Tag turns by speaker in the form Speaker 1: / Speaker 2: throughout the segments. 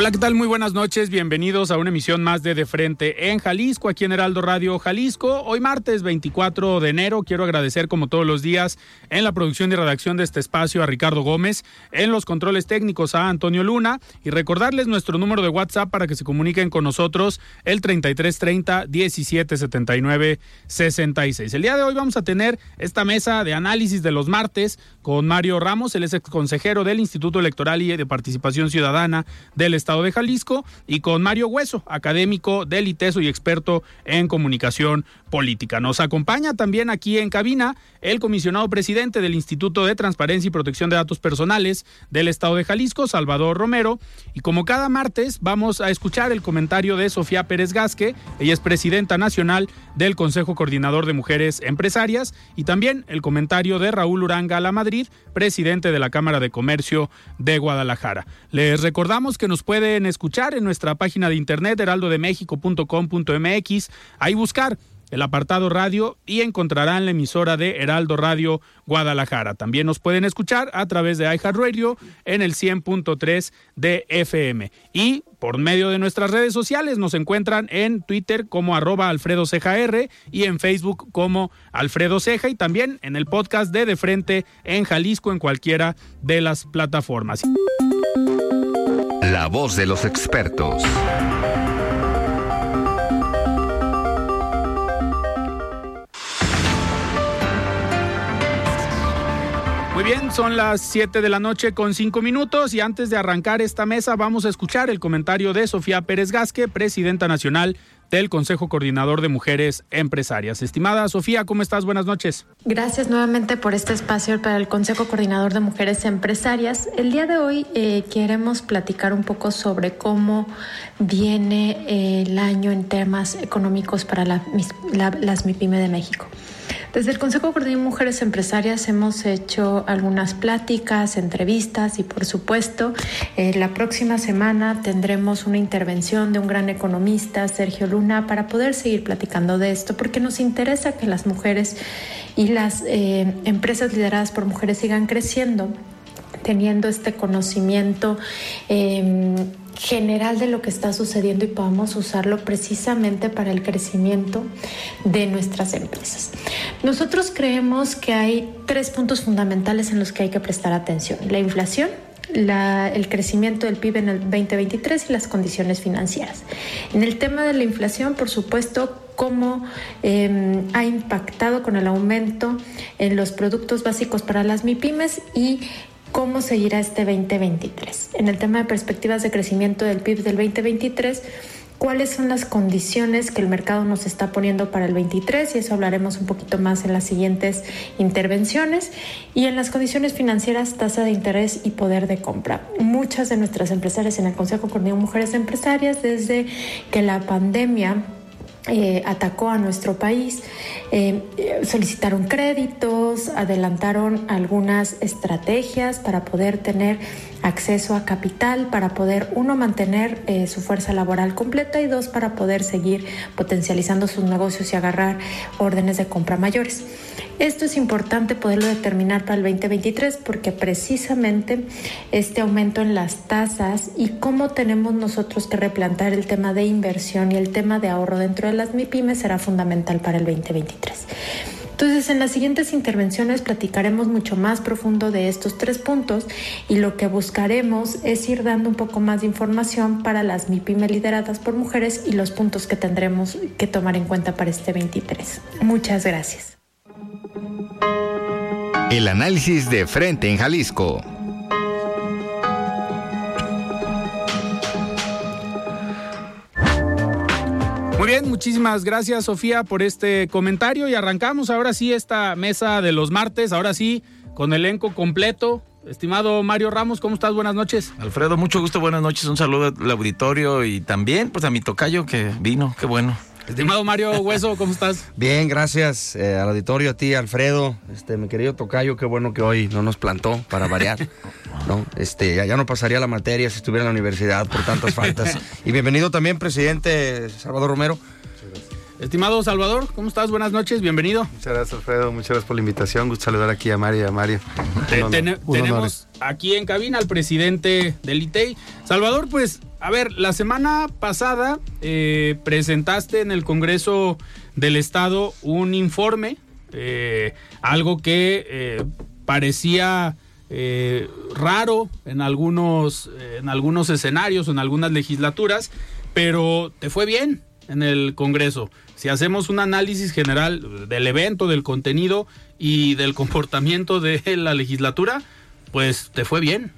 Speaker 1: Hola, ¿qué tal? Muy buenas noches. Bienvenidos a una emisión más de De Frente en Jalisco, aquí en Heraldo Radio Jalisco. Hoy martes 24 de enero quiero agradecer como todos los días en la producción y redacción de este espacio a Ricardo Gómez, en los controles técnicos a Antonio Luna y recordarles nuestro número de WhatsApp para que se comuniquen con nosotros el 3330 1779 66. El día de hoy vamos a tener esta mesa de análisis de los martes con Mario Ramos, el ex consejero del Instituto Electoral y de Participación Ciudadana del Estado de Jalisco, y con Mario Hueso, académico del ITESO y experto en comunicación política. Nos acompaña también aquí en cabina el comisionado presidente del Instituto de Transparencia y Protección de Datos Personales del Estado de Jalisco, Salvador Romero, y como cada martes vamos a escuchar el comentario de Sofía Pérez Gasque, ella es presidenta nacional del Consejo Coordinador de Mujeres Empresarias, y también el comentario de Raúl Uranga La Madrid, presidente de la Cámara de Comercio de Guadalajara. Les recordamos que nos pueden escuchar en nuestra página de internet heraldodemexico.com.mx, ahí buscar el apartado radio y encontrarán la emisora de Heraldo Radio Guadalajara. También nos pueden escuchar a través de iHeartRadio en el 100.3 de FM. Y por medio de nuestras redes sociales nos encuentran en Twitter como arroba Alfredo Ceja R y en Facebook como Alfredo Ceja y también en el podcast de De Frente en Jalisco en cualquiera de las plataformas.
Speaker 2: La voz de los expertos.
Speaker 1: Muy bien, son las 7 de la noche con 5 minutos y antes de arrancar esta mesa vamos a escuchar el comentario de Sofía Pérez Gasque, presidenta nacional del Consejo Coordinador de Mujeres Empresarias. Estimada Sofía, ¿cómo estás? Buenas noches.
Speaker 3: Gracias nuevamente por este espacio para el Consejo Coordinador de Mujeres Empresarias. El día de hoy eh, queremos platicar un poco sobre cómo viene eh, el año en temas económicos para la, la, las MIPYME de México. Desde el Consejo Coordinador de Mujeres Empresarias hemos hecho algunas pláticas, entrevistas y por supuesto eh, la próxima semana tendremos una intervención de un gran economista, Sergio Luna, para poder seguir platicando de esto porque nos interesa que las mujeres y las eh, empresas lideradas por mujeres sigan creciendo teniendo este conocimiento eh, general de lo que está sucediendo y podamos usarlo precisamente para el crecimiento de nuestras empresas. Nosotros creemos que hay tres puntos fundamentales en los que hay que prestar atención. La inflación, la, el crecimiento del PIB en el 2023 y las condiciones financieras. En el tema de la inflación, por supuesto, cómo eh, ha impactado con el aumento en los productos básicos para las MIPIMES y cómo seguirá este 2023. En el tema de perspectivas de crecimiento del PIB del 2023, cuáles son las condiciones que el mercado nos está poniendo para el 23 y eso hablaremos un poquito más en las siguientes intervenciones y en las condiciones financieras tasa de interés y poder de compra. Muchas de nuestras empresarias en el Consejo Coordinador Mujeres Empresarias desde que la pandemia eh, atacó a nuestro país, eh, solicitaron créditos, adelantaron algunas estrategias para poder tener acceso a capital, para poder, uno, mantener eh, su fuerza laboral completa y dos, para poder seguir potencializando sus negocios y agarrar órdenes de compra mayores. Esto es importante poderlo determinar para el 2023 porque precisamente este aumento en las tasas y cómo tenemos nosotros que replantar el tema de inversión y el tema de ahorro dentro de las MIPIMES será fundamental para el 2023. Entonces, en las siguientes intervenciones platicaremos mucho más profundo de estos tres puntos y lo que buscaremos es ir dando un poco más de información para las MIPYME lideradas por mujeres y los puntos que tendremos que tomar en cuenta para este 23. Muchas gracias.
Speaker 2: El análisis de frente en Jalisco.
Speaker 1: Muchísimas gracias Sofía por este comentario y arrancamos ahora sí esta mesa de los martes, ahora sí con elenco completo. Estimado Mario Ramos, ¿cómo estás? Buenas noches.
Speaker 4: Alfredo, mucho gusto, buenas noches, un saludo al auditorio y también pues a mi tocayo que vino, qué bueno.
Speaker 1: Estimado Mario Hueso, ¿cómo estás?
Speaker 5: Bien, gracias eh, al auditorio, a ti, Alfredo, este, mi querido Tocayo, qué bueno que hoy no nos plantó para variar. ¿no? Este, ya, ya no pasaría la materia si estuviera en la universidad por tantas faltas. Y bienvenido también, presidente Salvador Romero.
Speaker 1: Estimado Salvador, ¿cómo estás? Buenas noches, bienvenido.
Speaker 6: Muchas gracias, Alfredo. Muchas gracias por la invitación. Gusto saludar aquí a Mario y a Mario.
Speaker 1: Te-
Speaker 6: honor,
Speaker 1: tenemos aquí en cabina al presidente del ITEI. Salvador, pues, a ver, la semana pasada eh, presentaste en el Congreso del Estado un informe, eh, algo que eh, parecía eh, raro en algunos, en algunos escenarios, en algunas legislaturas, pero te fue bien en el Congreso. Si hacemos un análisis general del evento, del contenido y del comportamiento de la legislatura, pues te fue bien.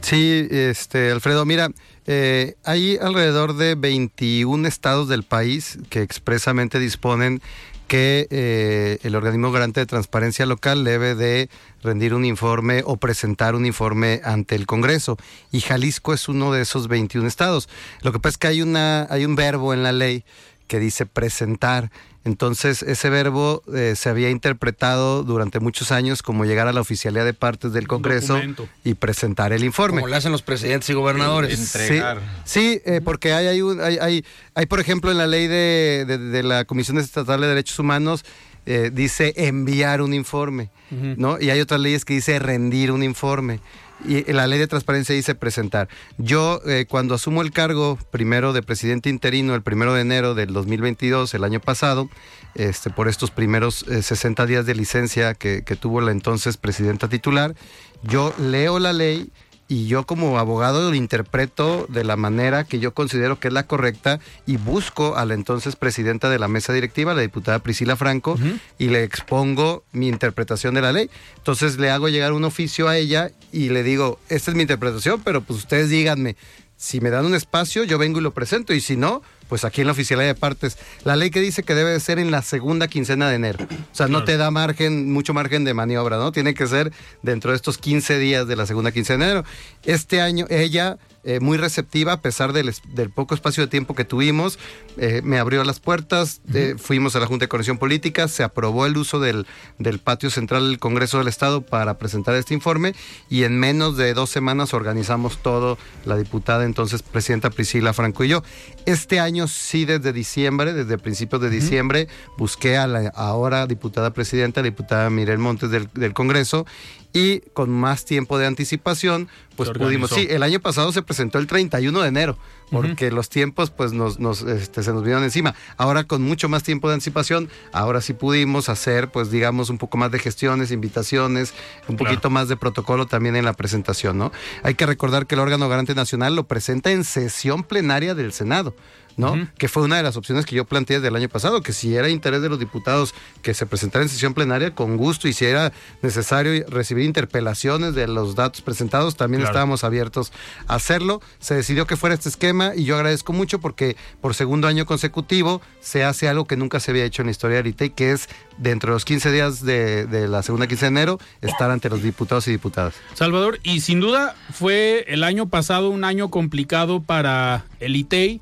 Speaker 6: Sí, este, Alfredo, mira, eh, hay alrededor de 21 estados del país que expresamente disponen que eh, el organismo garante de transparencia local debe de rendir un informe o presentar un informe ante el Congreso. Y Jalisco es uno de esos 21 estados. Lo que pasa es que hay, una, hay un verbo en la ley que dice presentar. Entonces, ese verbo eh, se había interpretado durante muchos años como llegar a la oficialidad de partes del Congreso
Speaker 1: documento.
Speaker 6: y presentar el informe.
Speaker 5: Como le hacen los presidentes y gobernadores.
Speaker 4: Entregar.
Speaker 6: Sí, sí, eh, porque hay, hay, un- hay, hay, hay, por ejemplo, en la ley de, de- de la Comisión Estatal de Derechos Humanos, eh, dice enviar un informe, ¿no? Y hay otras leyes que dice rendir un informe. Y la ley de transparencia dice presentar. Yo, eh, cuando asumo el cargo primero de presidente interino, el primero de enero del 2022, el año pasado, este, por estos primeros eh, 60 días de licencia que, que tuvo la entonces presidenta titular, yo leo la ley y yo como abogado lo interpreto de la manera que yo considero que es la correcta y busco a la entonces presidenta de la mesa directiva, la diputada Priscila Franco, y le expongo mi interpretación de la ley. Entonces le hago llegar un oficio a ella y le digo, esta es mi interpretación, pero pues ustedes díganme, si me dan un espacio, yo vengo y lo presento, y si no, pues aquí en la oficialidad de partes. La ley que dice que debe de ser en la segunda quincena de enero. O sea, no te da margen, mucho margen de maniobra, ¿no? Tiene que ser dentro de estos 15 días de la segunda quincena de enero. Este año, ella, eh, muy receptiva, a pesar del, poco espacio de tiempo que tuvimos, eh, me abrió las puertas, eh, fuimos a la Junta de Coordinación Política, se aprobó el uso del, del patio central del Congreso del Estado para presentar este informe y en menos de dos semanas organizamos todo, la diputada entonces presidenta Priscila Franco y yo. Este año sí, desde diciembre, desde principios de diciembre, busqué a la ahora diputada presidenta, la diputada Mirel Montes del, del Congreso, y con más tiempo de anticipación, pues pudimos. Sí, el año pasado se presentó el 31 de enero, porque los tiempos pues nos, nos, este, se nos vinieron encima. Ahora con mucho más tiempo de anticipación, ahora sí pudimos hacer pues digamos un poco más de gestiones, invitaciones, un
Speaker 1: Claro.
Speaker 6: poquito más de protocolo también en la presentación, ¿no? Hay que recordar que el órgano garante nacional lo presenta en sesión plenaria del Senado. ¿No? Que fue una de las opciones que yo planteé desde el año pasado, que si era interés de los diputados que se presentara en sesión plenaria, con gusto, y si era necesario recibir interpelaciones de los datos presentados, también
Speaker 1: Claro.
Speaker 6: estábamos abiertos a hacerlo. Se decidió que fuera este esquema y yo agradezco mucho porque por segundo año consecutivo se hace algo que nunca se había hecho en la historia del ITEI, que es dentro de los 15 días de, de la segunda quincena de enero estar ante los diputados y diputadas.
Speaker 1: Salvador, y sin duda fue el año pasado un año complicado para el ITEI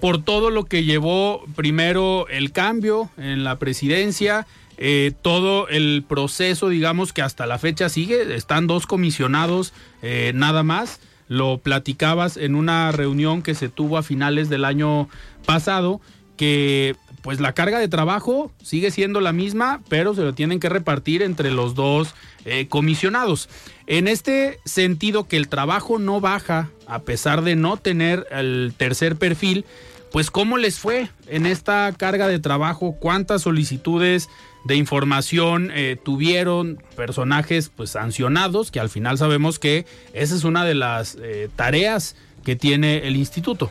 Speaker 1: por todo lo que llevó primero el cambio en la presidencia, eh, todo el proceso, digamos que hasta la fecha sigue, están dos comisionados eh, nada más. Lo platicabas en una reunión que se tuvo a finales del año pasado, que pues la carga de trabajo sigue siendo la misma, pero se lo tienen que repartir entre los dos eh, comisionados. En este sentido que el trabajo no baja, a pesar de no tener el tercer perfil, pues cómo les fue en esta carga de trabajo, cuántas solicitudes de información eh, tuvieron personajes pues sancionados, que al final sabemos que esa es una de las eh, tareas que tiene el instituto.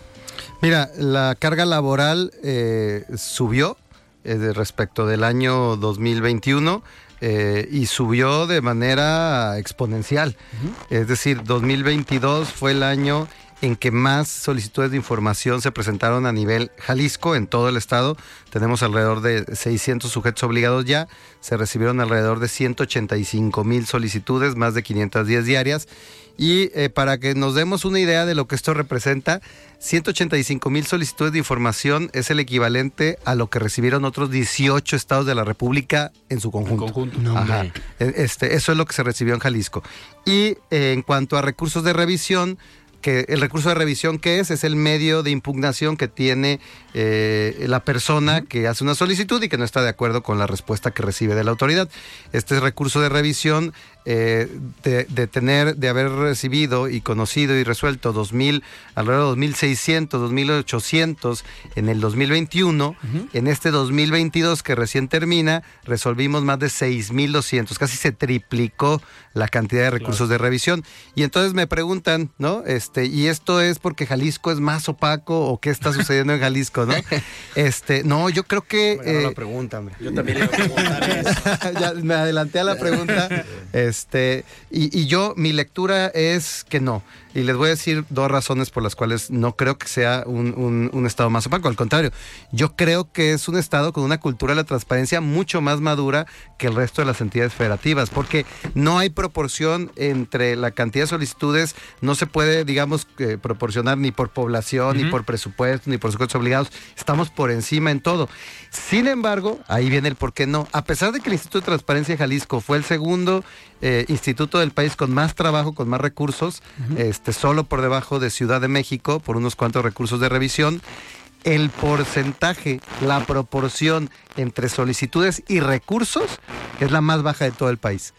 Speaker 6: Mira, la carga laboral eh, subió eh, respecto del año 2021 eh, y subió de manera exponencial. Es decir, 2022 fue el año en que más solicitudes de información se presentaron a nivel Jalisco, en todo el estado. Tenemos alrededor de 600 sujetos obligados ya. Se recibieron alrededor de 185 mil solicitudes, más de 510 diarias. Y eh, para que nos demos una idea de lo que esto representa, 185 mil solicitudes de información es el equivalente a lo que recibieron otros 18 estados de la República en su conjunto.
Speaker 1: conjunto.
Speaker 6: Ajá. E- Este, eso es lo que se recibió en Jalisco. Y eh, en cuanto a recursos de revisión, que el recurso de revisión que es es el medio de impugnación que tiene eh, la persona que hace una solicitud y que no está de acuerdo con la respuesta que recibe de la autoridad. Este recurso de revisión eh, de, de tener, de haber recibido y conocido y resuelto 2000, alrededor de 2.600, 2.800 en el 2021, en este 2022 que recién termina, resolvimos más de 6.200, casi se triplicó la cantidad de recursos de revisión. Y entonces me preguntan, ¿no? Este, y esto es porque Jalisco es más opaco o qué está sucediendo en Jalisco, ¿no? Este, no, yo creo que
Speaker 5: Bueno,
Speaker 6: eh,
Speaker 5: la pregunta, hombre.
Speaker 4: Yo también le iba a preguntar eso.
Speaker 6: ya me adelanté a la pregunta. Este, y, y yo, mi lectura es que no. Y les voy a decir dos razones por las cuales no creo que sea un, un- un estado más opaco. Al contrario, yo creo que es un estado con una cultura de la transparencia mucho más madura que el resto de las entidades federativas, porque no hay proporción entre la cantidad de solicitudes, no se puede, digamos, eh, proporcionar ni por población, ni por presupuesto, ni por sujetos obligados. Estamos por encima en todo. Sin embargo, ahí viene el por qué no. A pesar de que el Instituto de Transparencia de Jalisco fue el segundo eh, instituto del país con más trabajo, con más recursos, este, solo por debajo de Ciudad de México, por unos cuantos recursos de revisión, el porcentaje, la proporción entre solicitudes y recursos es la más baja de todo el país.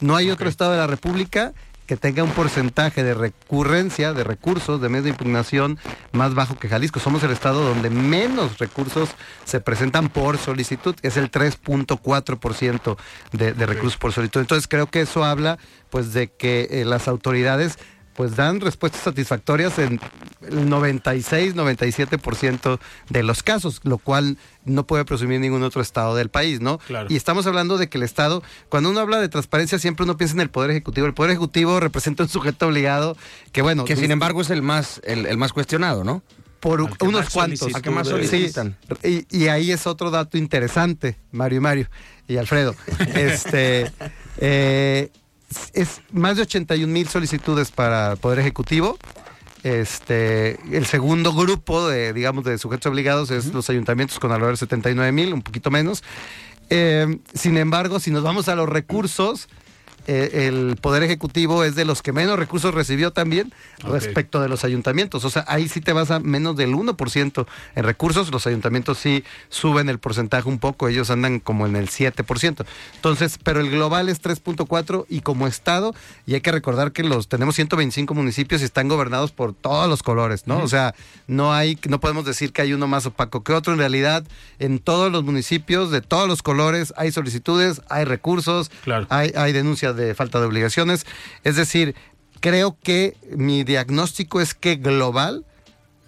Speaker 6: No hay otro estado de la República que tenga un porcentaje de recurrencia, de recursos, de medios de impugnación más bajo que Jalisco. Somos el estado donde menos recursos se presentan por solicitud, que es el 3.4% de, de recursos por solicitud. Entonces creo que eso habla pues de que eh, las autoridades pues dan respuestas satisfactorias en el 96, 97% de los casos, lo cual no puede presumir ningún otro estado del país, ¿no?
Speaker 1: Claro.
Speaker 6: Y estamos hablando de que el Estado, cuando uno habla de transparencia, siempre uno piensa en el Poder Ejecutivo. El Poder Ejecutivo representa un sujeto obligado que, bueno,
Speaker 5: Que sin embargo es el más, el, el más cuestionado, ¿no?
Speaker 6: por
Speaker 1: Al que
Speaker 6: unos cuantos.
Speaker 5: Al que más
Speaker 6: Sí,
Speaker 5: solicitan.
Speaker 6: y, y ahí es otro dato interesante, Mario y Mario y Alfredo. este eh, es más de 81 mil solicitudes para el Poder Ejecutivo. Este, el segundo grupo de, digamos, de sujetos obligados es los ayuntamientos con alrededor de 79 mil, un poquito menos. Eh, sin embargo, si nos vamos a los recursos, eh, el Poder Ejecutivo es de los que menos recursos recibió también respecto de los ayuntamientos. O sea, ahí sí te vas a menos del 1% en recursos. Los ayuntamientos sí suben el porcentaje un poco, ellos andan como en el 7%. Entonces, pero el global es 3.4 y como Estado, y hay que recordar que los tenemos 125 municipios y están gobernados por todos los colores, ¿no? O sea, no hay, no podemos decir que hay uno más opaco que otro. En realidad, en todos los municipios, de todos los colores, hay solicitudes, hay recursos,
Speaker 1: Claro.
Speaker 6: hay, hay denuncias de falta de obligaciones. Es decir, creo que mi diagnóstico es que global,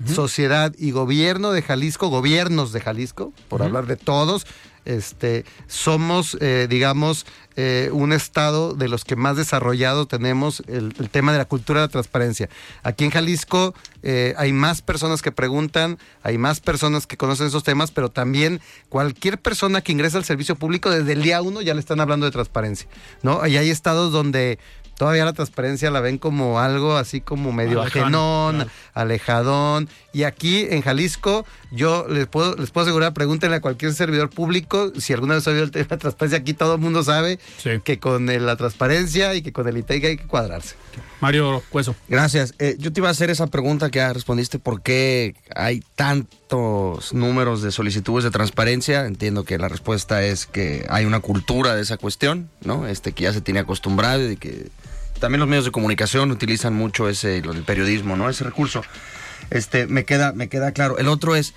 Speaker 6: sociedad y gobierno de Jalisco, gobiernos de Jalisco, por hablar de todos, este, somos, eh, digamos, eh, un estado de los que más desarrollado tenemos el, el tema de la cultura de la transparencia. Aquí en Jalisco eh, hay más personas que preguntan, hay más personas que conocen esos temas, pero también cualquier persona que ingresa al servicio público desde el día uno ya le están hablando de transparencia, ¿no? Y hay estados donde todavía la transparencia la ven como algo así como medio ajenón, alejadón. Y aquí en Jalisco, yo les puedo, les puedo asegurar, pregúntenle a cualquier servidor público si alguna vez ha oído el tema de transparencia. Aquí todo el mundo sabe
Speaker 1: Sí.
Speaker 6: que con la transparencia y que con el ITEC hay que cuadrarse.
Speaker 1: Mario Cueso.
Speaker 5: Gracias. Eh, yo te iba a hacer esa pregunta que ya respondiste, ¿por qué hay tantos números de solicitudes de transparencia? Entiendo que la respuesta es que hay una cultura de esa cuestión, ¿no? Este que ya se tiene acostumbrado y que también los medios de comunicación utilizan mucho ese, el periodismo, ¿no? Ese recurso. Este, me queda, me queda claro. El otro es,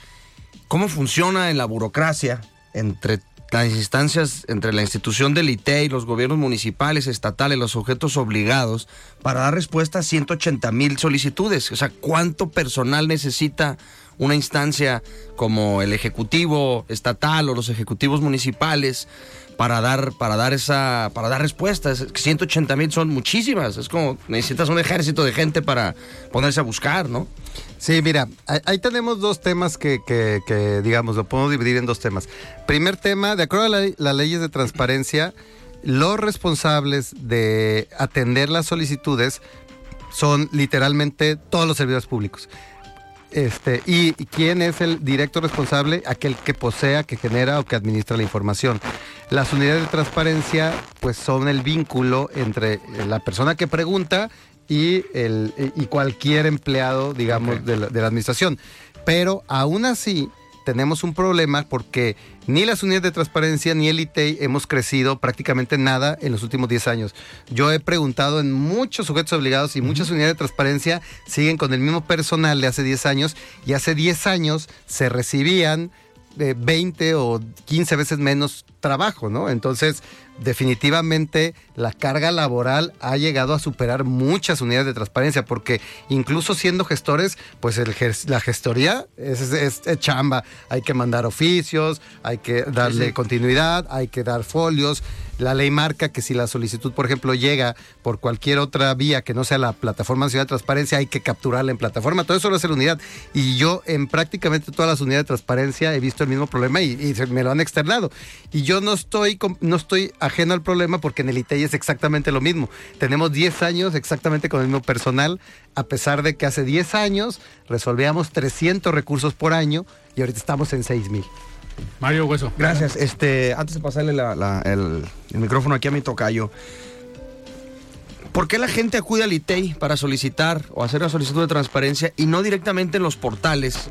Speaker 5: ¿cómo funciona en la burocracia entre las instancias entre la institución del ITEI, los gobiernos municipales, estatales, los sujetos obligados, para dar respuesta a 180 mil solicitudes. O sea, ¿cuánto personal necesita una instancia como el Ejecutivo Estatal o los Ejecutivos Municipales para dar, para dar esa, para dar respuestas. 180 mil son muchísimas. Es como necesitas un ejército de gente para ponerse a buscar, ¿no?
Speaker 6: Sí, mira, ahí, tenemos dos temas que, que, digamos, lo podemos dividir en dos temas. Primer tema, de acuerdo a las leyes de transparencia, los responsables de atender las solicitudes son literalmente todos los servidores públicos. Este, y, quién es el directo responsable, aquel que posea, que genera o que administra la información. Las unidades de transparencia, pues son el vínculo entre la persona que pregunta y, el, y cualquier empleado, digamos, de, la, administración. Pero aún así, tenemos un problema porque ni las unidades de transparencia ni el ITEI hemos crecido prácticamente nada en los últimos 10 años. Yo he preguntado en muchos sujetos obligados y muchas unidades de transparencia siguen con el mismo personal de hace 10 años y hace 10 años se recibían de 20 o 15 veces menos trabajo, ¿no? Entonces, definitivamente la carga laboral ha llegado a superar muchas unidades de transparencia, porque incluso siendo gestores, pues el, la gestoría es, chamba. Hay que mandar oficios, hay que darle continuidad, hay que dar folios. La ley marca que si la solicitud, por ejemplo, llega por cualquier otra vía que no sea la plataforma nacional de transparencia, hay que capturarla en plataforma. Todo eso lo hace la unidad. Y yo en prácticamente todas las unidades de transparencia he visto el mismo problema y, me lo han externado. Y yo no estoy, no estoy ajeno al problema porque en el ITEI es exactamente lo mismo. Tenemos 10 años exactamente con el mismo personal, a pesar de que hace 10 años resolvíamos 300 recursos por año y ahorita estamos en 6 mil.
Speaker 1: Mario Hueso.
Speaker 5: Gracias. Este, antes de pasarle el, micrófono aquí a mi tocayo, ¿por qué la gente acude al ITEI para solicitar o hacer la solicitud de transparencia y no directamente en los portales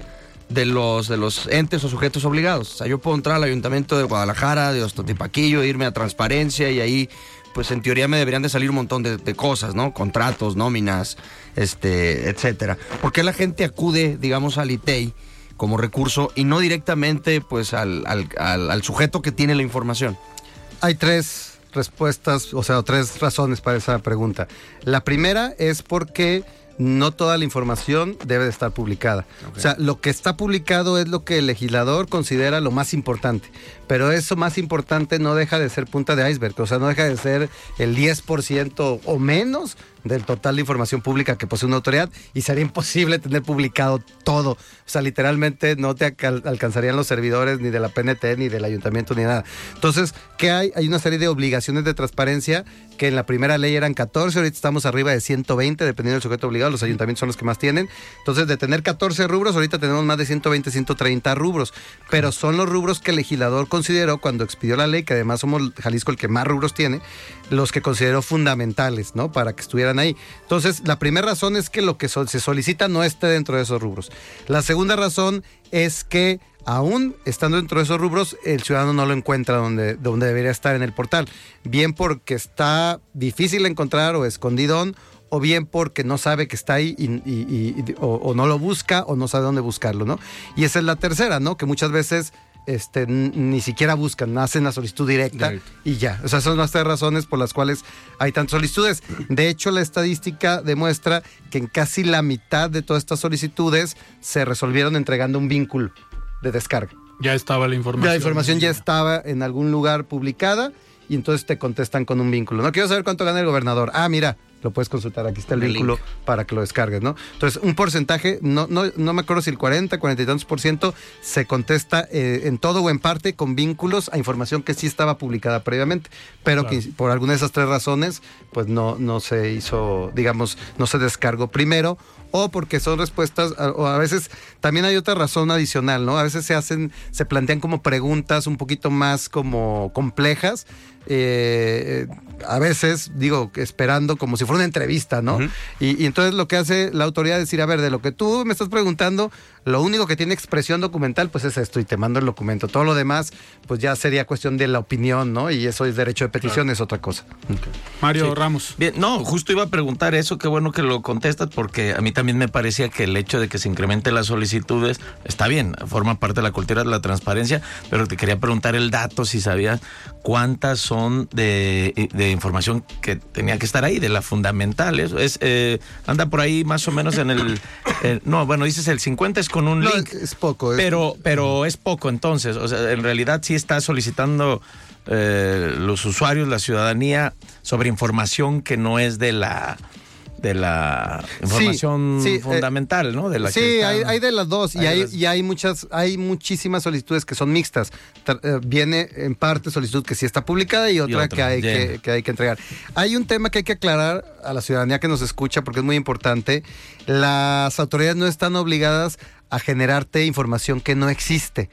Speaker 5: de los, de los entes o sujetos obligados? O sea, yo puedo entrar al Ayuntamiento de Guadalajara, de Ostotipaquillo, irme a transparencia y ahí, pues en teoría me deberían de salir un montón de, de cosas, ¿no? Contratos, nóminas, este, etcétera. ¿Por qué la gente acude, digamos, al ITEI? Como recurso y no directamente pues al, al, sujeto que tiene la información?
Speaker 6: Hay tres respuestas, o sea, tres razones para esa pregunta. La primera es porque no toda la información debe de estar publicada. O sea, lo que está publicado es lo que el legislador considera lo más importante, pero eso más importante no deja de ser punta de iceberg, o sea, no deja de ser el 10% o menos del total de información pública que posee una autoridad y sería imposible tener publicado todo. O sea, literalmente no te alcanzarían los servidores ni de la PNT ni del ayuntamiento ni nada. Entonces, ¿qué hay? Hay una serie de obligaciones de transparencia que en la primera ley eran 14, ahorita estamos arriba de 120, dependiendo del sujeto obligado, los ayuntamientos son los que más tienen. Entonces, de tener 14 rubros, ahorita tenemos más de 120, 130 rubros, pero son los rubros que el legislador consideró cuando expidió la ley, que además somos Jalisco el que más rubros tiene, los que consideró fundamentales, ¿no? Para que estuvieran ahí. Entonces, la primera razón es que lo que se solicita no esté dentro de esos rubros. La segunda razón es que aún estando dentro de esos rubros, el ciudadano no lo encuentra donde, donde debería estar en el portal. Bien porque está difícil de encontrar o escondidón, o bien porque no sabe que está ahí y, o, o, no lo busca o no sabe dónde buscarlo, ¿no? Y esa es la tercera, ¿no? Que muchas veces este, ni siquiera buscan, hacen la solicitud directa y ya. O sea, son las tres razones por las cuales hay tantas solicitudes. De hecho, la estadística demuestra que en casi la mitad de todas estas solicitudes se resolvieron entregando un vínculo de descarga.
Speaker 1: Ya estaba la información.
Speaker 6: la información ya estaba en algún lugar publicada y entonces te contestan con un vínculo. No quiero saber cuánto gana el gobernador. Ah, mira, lo puedes consultar. Aquí está el, vínculo para que lo descargues, ¿no? Entonces, un porcentaje, no, no, no me acuerdo si el 40, 40 y tantos por ciento se contesta eh, en todo o en parte con vínculos a información que sí estaba publicada previamente, pero que por alguna de esas tres razones, pues no, no se hizo, digamos, no se descargó primero o porque son respuestas, o a veces también hay otra razón adicional, ¿no? A veces se hacen, se plantean como preguntas un poquito más como complejas eh, a veces, digo, esperando como si fuera una entrevista, ¿no? y, y entonces lo que hace la autoridad es decir, a ver, de lo que tú me estás preguntando, lo único que tiene expresión documental, pues es esto, y te mando el documento. Todo lo demás, pues ya sería cuestión de la opinión, ¿no? Y eso es derecho de petición, es otra cosa.
Speaker 1: Mario
Speaker 4: Sí.
Speaker 1: Ramos.
Speaker 4: Bien, no, justo iba a preguntar eso, qué bueno que lo contestas, porque a mí también me parecía que el hecho de que se incremente las solicitudes está bien, forma parte de la cultura de la transparencia, pero te quería preguntar el dato, si sabías cuántas son de, de información que tenía que estar ahí, de la fundamental. Eso es, eh, anda por ahí más o menos en el, eh, no, bueno, dices el 50 es con un
Speaker 6: No,
Speaker 4: link.
Speaker 6: es poco. es-
Speaker 4: Pero, pero es poco entonces. O sea, en realidad sí está solicitando eh, los usuarios, la ciudadanía, sobre información que no es de la de la información
Speaker 6: sí, eh,
Speaker 4: fundamental, ¿no? De la
Speaker 6: sí,
Speaker 4: está-
Speaker 6: hay, hay de las dos y
Speaker 4: hay
Speaker 6: hay,
Speaker 4: las-
Speaker 6: y hay muchas, hay muchísimas solicitudes que son mixtas. Tra- eh, viene en parte solicitud que sí está publicada y otra,
Speaker 4: otra,
Speaker 6: que, hay que, que hay que entregar. Hay un tema que hay que aclarar a la ciudadanía que nos escucha porque es muy importante. Las autoridades no están obligadas a generarte información que no existe.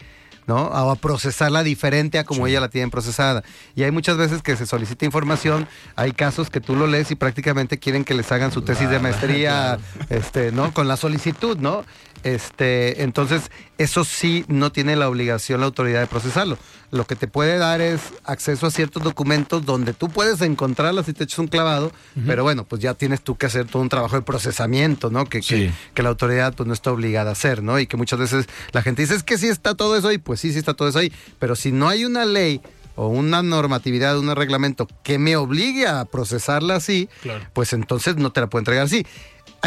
Speaker 6: ¿No? O a procesarla diferente a como ella la tienen procesada. Y hay muchas veces que se solicita información, hay casos que tú lo lees y prácticamente quieren que les hagan su tesis de maestría, este, ¿no? Con la solicitud, ¿no? Este, entonces, eso sí no tiene la obligación la autoridad de procesarlo. Lo que te puede dar es acceso a ciertos documentos donde tú puedes encontrarlas si te echas un clavado, pero bueno, pues ya tienes tú que hacer todo un trabajo de procesamiento, ¿no? Que, que-
Speaker 4: Sí.
Speaker 6: que la autoridad pues no está obligada a hacer, ¿no? Y que muchas veces la gente dice, es que sí está todo eso ahí, pues sí, sí está todo eso ahí, pero si no hay una ley o una normatividad, un reglamento que me obligue a procesarla así,
Speaker 1: Claro.
Speaker 6: pues entonces no te la puedo entregar así.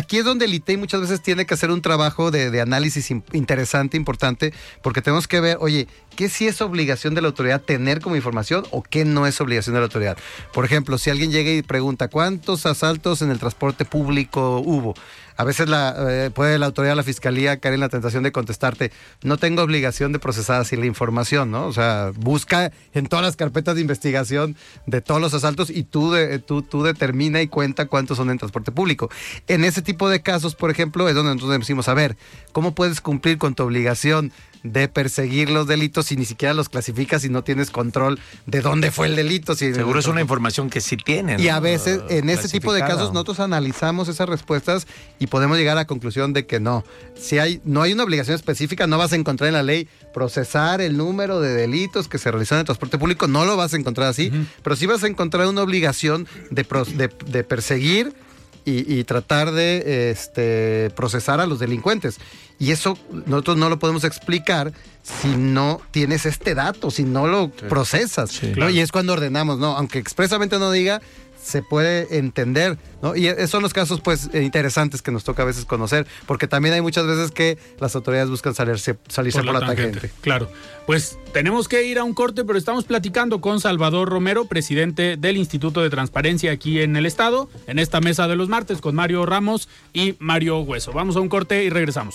Speaker 6: Aquí es donde el ITEI muchas veces tiene que hacer un trabajo de, análisis interesante, importante, porque tenemos que ver, oye, ¿qué sí es obligación de la autoridad tener como información o qué no es obligación de la autoridad? Por ejemplo, si alguien llega y pregunta, ¿cuántos asaltos en el transporte público hubo? A veces la, eh, puede la autoridad, la fiscalía caer en la tentación de contestarte, no tengo obligación de procesar así la información, ¿no? O sea, busca en todas las carpetas de investigación de todos los asaltos y tú, de- tú, tú determina y cuenta cuántos son en transporte público. En ese tipo de casos, por ejemplo, es donde nosotros decimos, a ver, ¿cómo puedes cumplir con tu obligación de perseguir los delitos si ni siquiera los clasificas y no tienes control de dónde fue el delito? Si
Speaker 4: Seguro es una información que sí tienen.
Speaker 6: y a veces en ese tipo de casos nosotros analizamos esas respuestas y podemos llegar a la conclusión de que no. Si hay, no hay una obligación específica, no vas a encontrar en la ley procesar el número de delitos que se realizan en el transporte público, no lo vas a encontrar así, pero sí vas a encontrar una obligación de, de- de perseguir y, y tratar de este, procesar a los delincuentes. Y eso nosotros no lo podemos explicar si no tienes este dato, si no lo procesas.
Speaker 4: Sí.
Speaker 6: ¿no?
Speaker 1: Claro.
Speaker 6: Y es cuando ordenamos, ¿no? Aunque expresamente no diga, se puede entender, ¿no? Y esos son los casos, pues, eh, interesantes que nos toca a veces conocer, porque también hay muchas veces que las autoridades buscan salirse, salirse por, la, tangente.
Speaker 1: Claro. Pues tenemos que ir a un corte, pero estamos platicando con Salvador Romero, presidente del Instituto de Transparencia aquí en el Estado, en esta mesa de los martes con Mario Ramos y Mario Hueso. Vamos a un corte y regresamos.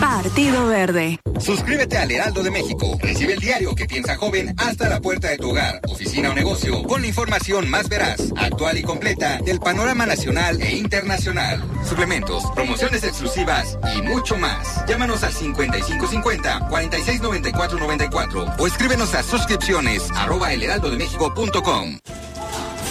Speaker 7: Partido Verde.
Speaker 2: Suscríbete al Heraldo de México. Recibe el diario que piensa joven hasta la puerta de tu hogar, oficina o negocio, con la información más veraz, actual y completa del panorama nacional e internacional. Suplementos, promociones exclusivas y mucho más. Llámanos al 5550-469494 o escríbenos a suscripciones arroba.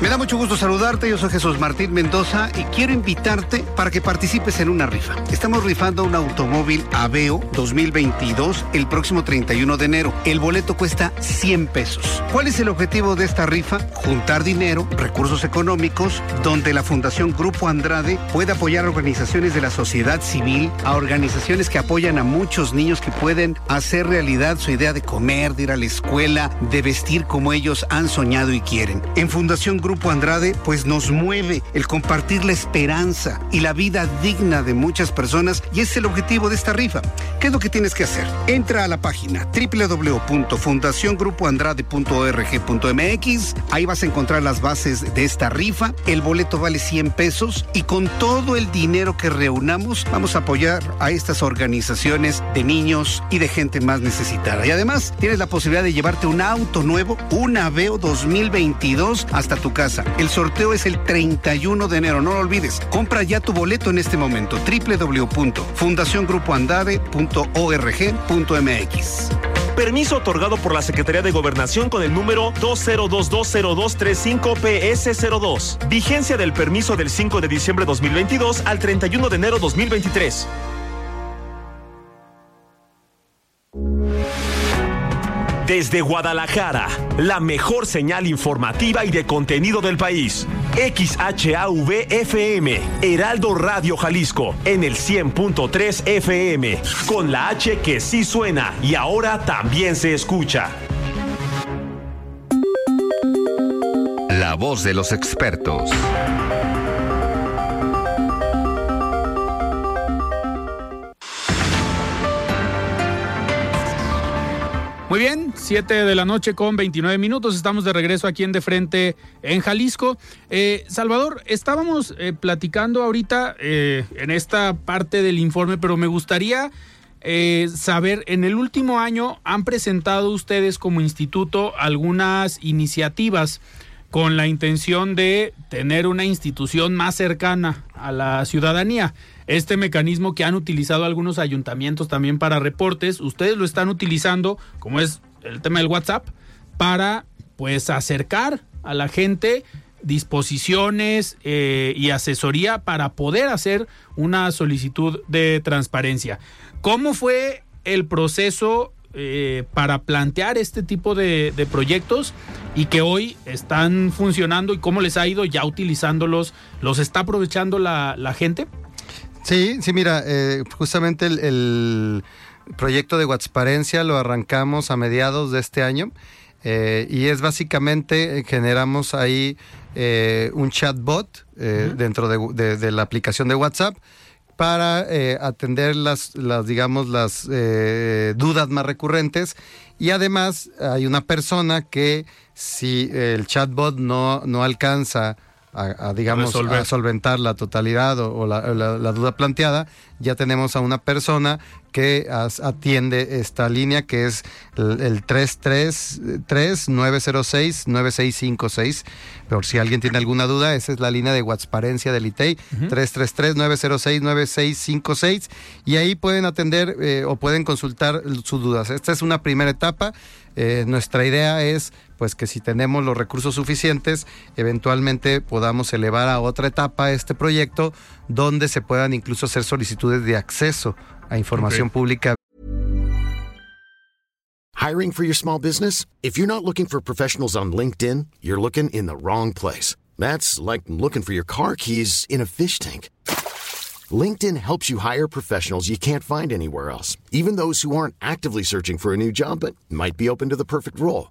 Speaker 8: Me da mucho gusto saludarte, yo soy Jesús Martín Mendoza y quiero invitarte para que participes en una rifa. Estamos rifando un automóvil Aveo 2022 el próximo 31 de enero. El boleto cuesta 100 pesos. ¿Cuál es el objetivo de esta rifa? Juntar dinero, recursos económicos, donde la Fundación Grupo Andrade pueda apoyar a organizaciones de la sociedad civil, a organizaciones que apoyan a muchos niños que pueden hacer realidad su idea de comer, de ir a la escuela, de vestir como ellos han soñado y quieren. En Fundación Grupo Grupo Andrade, pues nos mueve el compartir la esperanza y la vida digna de muchas personas y es el objetivo de esta rifa. ¿Qué es lo que tienes que hacer? Entra a la página www.fundaciongrupoandrade.org.mx, ahí vas a encontrar las bases de esta rifa, el boleto vale 100 pesos y con todo el dinero que reunamos vamos a apoyar a estas organizaciones de niños y de gente más necesitada. Y además tienes la posibilidad de llevarte un auto nuevo, un Aveo 2022 hasta tu casa el sorteo es el 31 de enero, no lo olvides. Compra ya tu boleto en este momento. www.fundaciongrupoandade.org.mx.
Speaker 9: Permiso otorgado por la Secretaría de Gobernación con el número 202202335PS02. Vigencia del permiso del 5 de diciembre 2022 al 31 de enero 2023. Desde Guadalajara, la mejor señal informativa y de contenido del país. XHAV-FM, Heraldo Radio Jalisco, en el 100.3 FM, con la H que sí suena y ahora también se escucha.
Speaker 2: La voz de los expertos.
Speaker 1: Muy bien, 7 de la noche con 29 minutos. Estamos de regreso aquí en De Frente en Jalisco. Eh, Salvador, estábamos eh, platicando ahorita eh, en esta parte del informe, pero me gustaría saber, en el último año han presentado ustedes como instituto algunas iniciativas con la intención de tener una institución más cercana a la ciudadanía. Este mecanismo que han utilizado algunos ayuntamientos también para reportes, ustedes lo están utilizando, como es el tema del WhatsApp, para pues acercar a la gente disposiciones eh, y asesoría para poder hacer una solicitud de transparencia. ¿Cómo fue el proceso eh, para plantear este tipo de, proyectos y que hoy están funcionando y cómo les ha ido ya utilizándolos, ¿los está aprovechando la, gente?
Speaker 6: Sí, sí, mira, eh, justamente el, proyecto de Guatsparencia lo arrancamos a mediados de este año eh, y es básicamente, generamos ahí un chatbot dentro de la aplicación de WhatsApp para eh, atender las, las, digamos, las eh, dudas más recurrentes. Y además hay una persona que si el chatbot no, no alcanza a, digamos, a solventar la totalidad o, la, duda planteada, ya tenemos a una persona que atiende esta línea que es el, el 333-906-9656. Por si alguien tiene alguna duda, esa es la línea de WhatsApparencia del ITEI, 333-906-9656. Y ahí pueden atender eh, o pueden consultar sus dudas. Esta es una primera etapa. Eh, nuestra idea es pues que si tenemos los recursos suficientes, eventualmente podamos elevar a otra etapa este proyecto donde se puedan incluso hacer solicitudes de acceso a información okay. pública.
Speaker 10: Hiring for your small business? If you're not looking for professionals on LinkedIn, you're looking in the wrong place. That's like looking for your car keys in a fish tank. LinkedIn helps you hire professionals you can't find anywhere else, even those who aren't actively searching for a new job but might be open to the perfect role.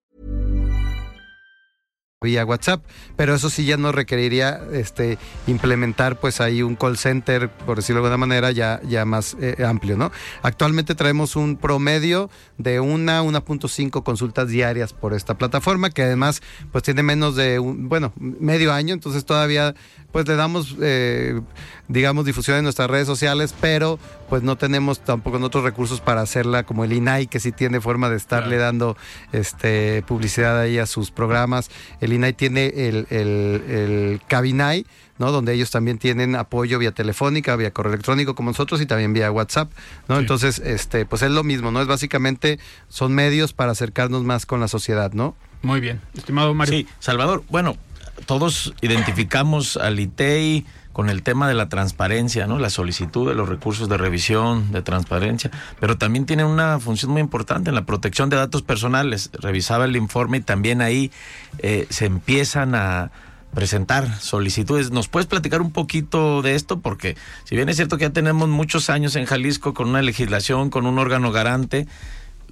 Speaker 6: Vía WhatsApp, pero eso sí ya no requeriría este implementar pues ahí un call center, por decirlo de alguna manera, ya, ya más eh, amplio, ¿no? Actualmente traemos un promedio de una, 1.5 consultas diarias por esta plataforma, que además pues tiene menos de un, bueno, medio año, entonces todavía pues le damos, eh, digamos, difusión en nuestras redes sociales, pero pues no tenemos tampoco otros recursos para hacerla como el INAI, que sí tiene forma de estarle dando este, publicidad ahí a sus programas. El INAI tiene el, el, el Cabinai, ¿no? Donde ellos también tienen apoyo vía telefónica, vía correo electrónico como nosotros y también vía WhatsApp, ¿no? Entonces, este, pues es lo mismo, ¿no? Es básicamente, son medios para acercarnos más con la sociedad, ¿no?
Speaker 1: Muy bien, estimado Mario.
Speaker 4: Sí, Salvador, bueno, todos identificamos al ITEI con el tema de la transparencia, ¿no? La solicitud de los recursos de revisión, de transparencia, pero también tiene una función muy importante en la protección de datos personales. Revisaba el informe y también ahí eh, se empiezan a presentar solicitudes. ¿Nos puedes platicar un poquito de esto? Porque si bien es cierto que ya tenemos muchos años en Jalisco con una legislación, con un órgano garante,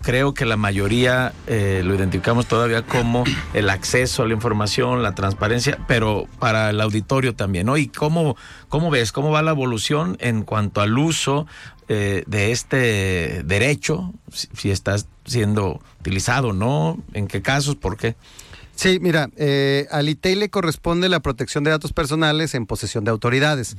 Speaker 4: creo que la mayoría eh, lo identificamos todavía como el acceso a la información, la transparencia, pero para el auditorio también, ¿no? ¿Y cómo, cómo ves, cómo va la evolución en cuanto al uso eh, de este derecho, si, si está siendo utilizado, ¿no? ¿En qué casos? ¿Por qué?
Speaker 6: Sí, mira, eh, al ITEI le corresponde la protección de datos personales en posesión de autoridades,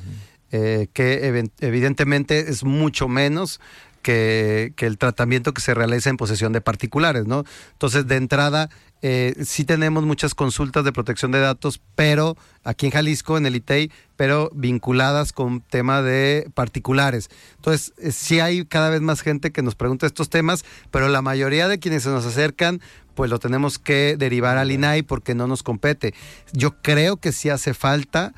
Speaker 6: eh, que evidentemente es mucho menos que, que, el tratamiento que se realiza en posesión de particulares, ¿no? Entonces, de entrada, eh, sí tenemos muchas consultas de protección de datos, pero aquí en Jalisco, en el ITEI, pero vinculadas con tema de particulares. Entonces, eh, sí hay cada vez más gente que nos pregunta estos temas, pero la mayoría de quienes se nos acercan, pues lo tenemos que derivar al INAI porque no nos compete. Yo creo que sí hace falta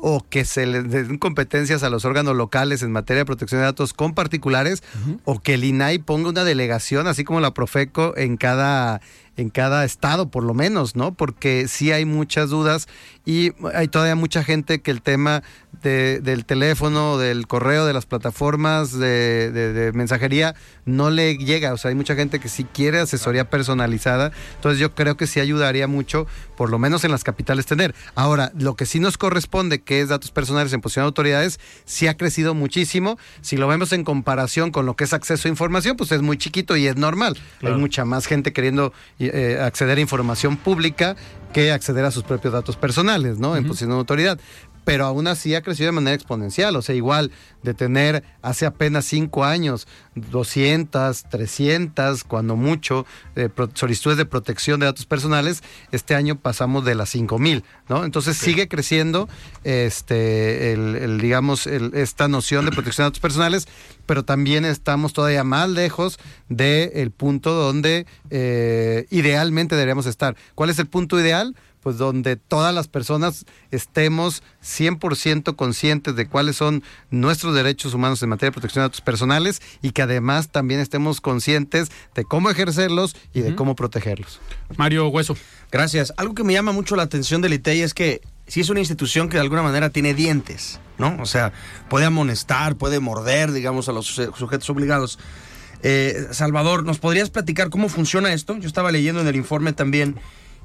Speaker 6: o que se le den competencias a los órganos locales en materia de protección de datos con particulares o que el INAI ponga una delegación, así como la Profeco, en cada en cada estado, por lo menos, ¿no? Porque sí hay muchas dudas y hay todavía mucha gente que el tema de, del teléfono, del correo, de las plataformas de, de, de, mensajería no le llega. O sea, hay mucha gente que sí quiere asesoría personalizada. Entonces yo creo que sí ayudaría mucho, por lo menos en las capitales, tener. Ahora, lo que sí nos corresponde, que es datos personales en posición de autoridades, sí ha crecido muchísimo. Si lo vemos en comparación con lo que es acceso a información, pues es muy chiquito y es normal. Claro. Hay mucha más gente queriendo eh, acceder a información pública que acceder a sus propios datos personales, ¿no? En uh -huh. posición de autoridad. Pero aún así ha crecido de manera exponencial. O sea, igual de tener hace apenas cinco años 200, 300, cuando mucho, eh, solicitudes de protección de datos personales, este año pasamos de las 5 mil, ¿no? Entonces sigue creciendo, este, el, el digamos, el, esta noción de protección de datos personales, pero también estamos todavía más lejos del de punto donde eh, idealmente deberíamos estar. ¿Cuál es el punto ideal? Pues donde todas las personas estemos 100% conscientes de cuáles son nuestros derechos humanos en materia de protección de datos personales y que además también estemos conscientes de cómo ejercerlos y de cómo protegerlos.
Speaker 1: Mario Hueso.
Speaker 5: Gracias. Algo que me llama mucho la atención del ITEI es que si es una institución que de alguna manera tiene dientes, ¿no? O sea, puede amonestar, puede morder, digamos, a los sujetos obligados. Eh, Salvador, ¿nos podrías platicar cómo funciona esto? Yo estaba leyendo en el informe también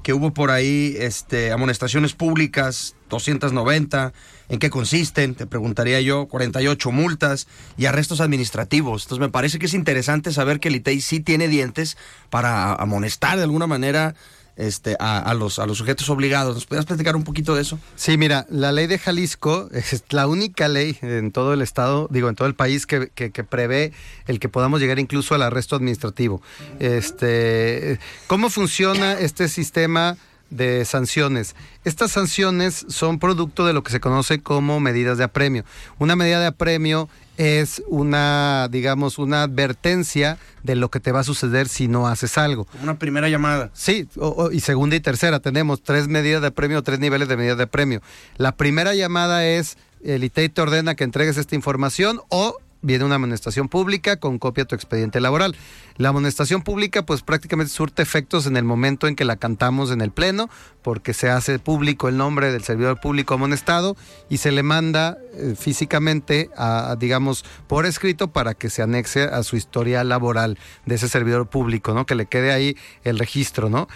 Speaker 5: que hubo por ahí este, amonestaciones públicas, 290, ¿en qué consisten? Te preguntaría yo, 48 multas y arrestos administrativos. Entonces me parece que es interesante saber que el ITEI sí tiene dientes para amonestar de alguna manera este, a, los, a los sujetos obligados. ¿Nos podrías platicar un poquito de eso?
Speaker 6: Sí, mira, la ley de Jalisco es la única ley en todo el estado, digo, en todo el país que, que, que prevé el que podamos llegar incluso al arresto administrativo. Este, ¿Cómo funciona este sistema? de sanciones. Estas sanciones son producto de lo que se conoce como medidas de apremio. Una medida de apremio es una, digamos, una advertencia de lo que te va a suceder si no haces algo.
Speaker 5: Una primera llamada.
Speaker 6: Sí, o, o, y segunda y tercera. Tenemos tres medidas de apremio, tres niveles de medidas de apremio. La primera llamada es, el ITEI te ordena que entregues esta información o viene una amonestación pública con copia de tu expediente laboral. La amonestación pública pues prácticamente surte efectos en el momento en que la cantamos en el pleno, porque se hace público el nombre del servidor público amonestado y se le manda eh, físicamente a, digamos, por escrito para que se anexe a su historia laboral de ese servidor público, ¿no? Que le quede ahí el registro, ¿no?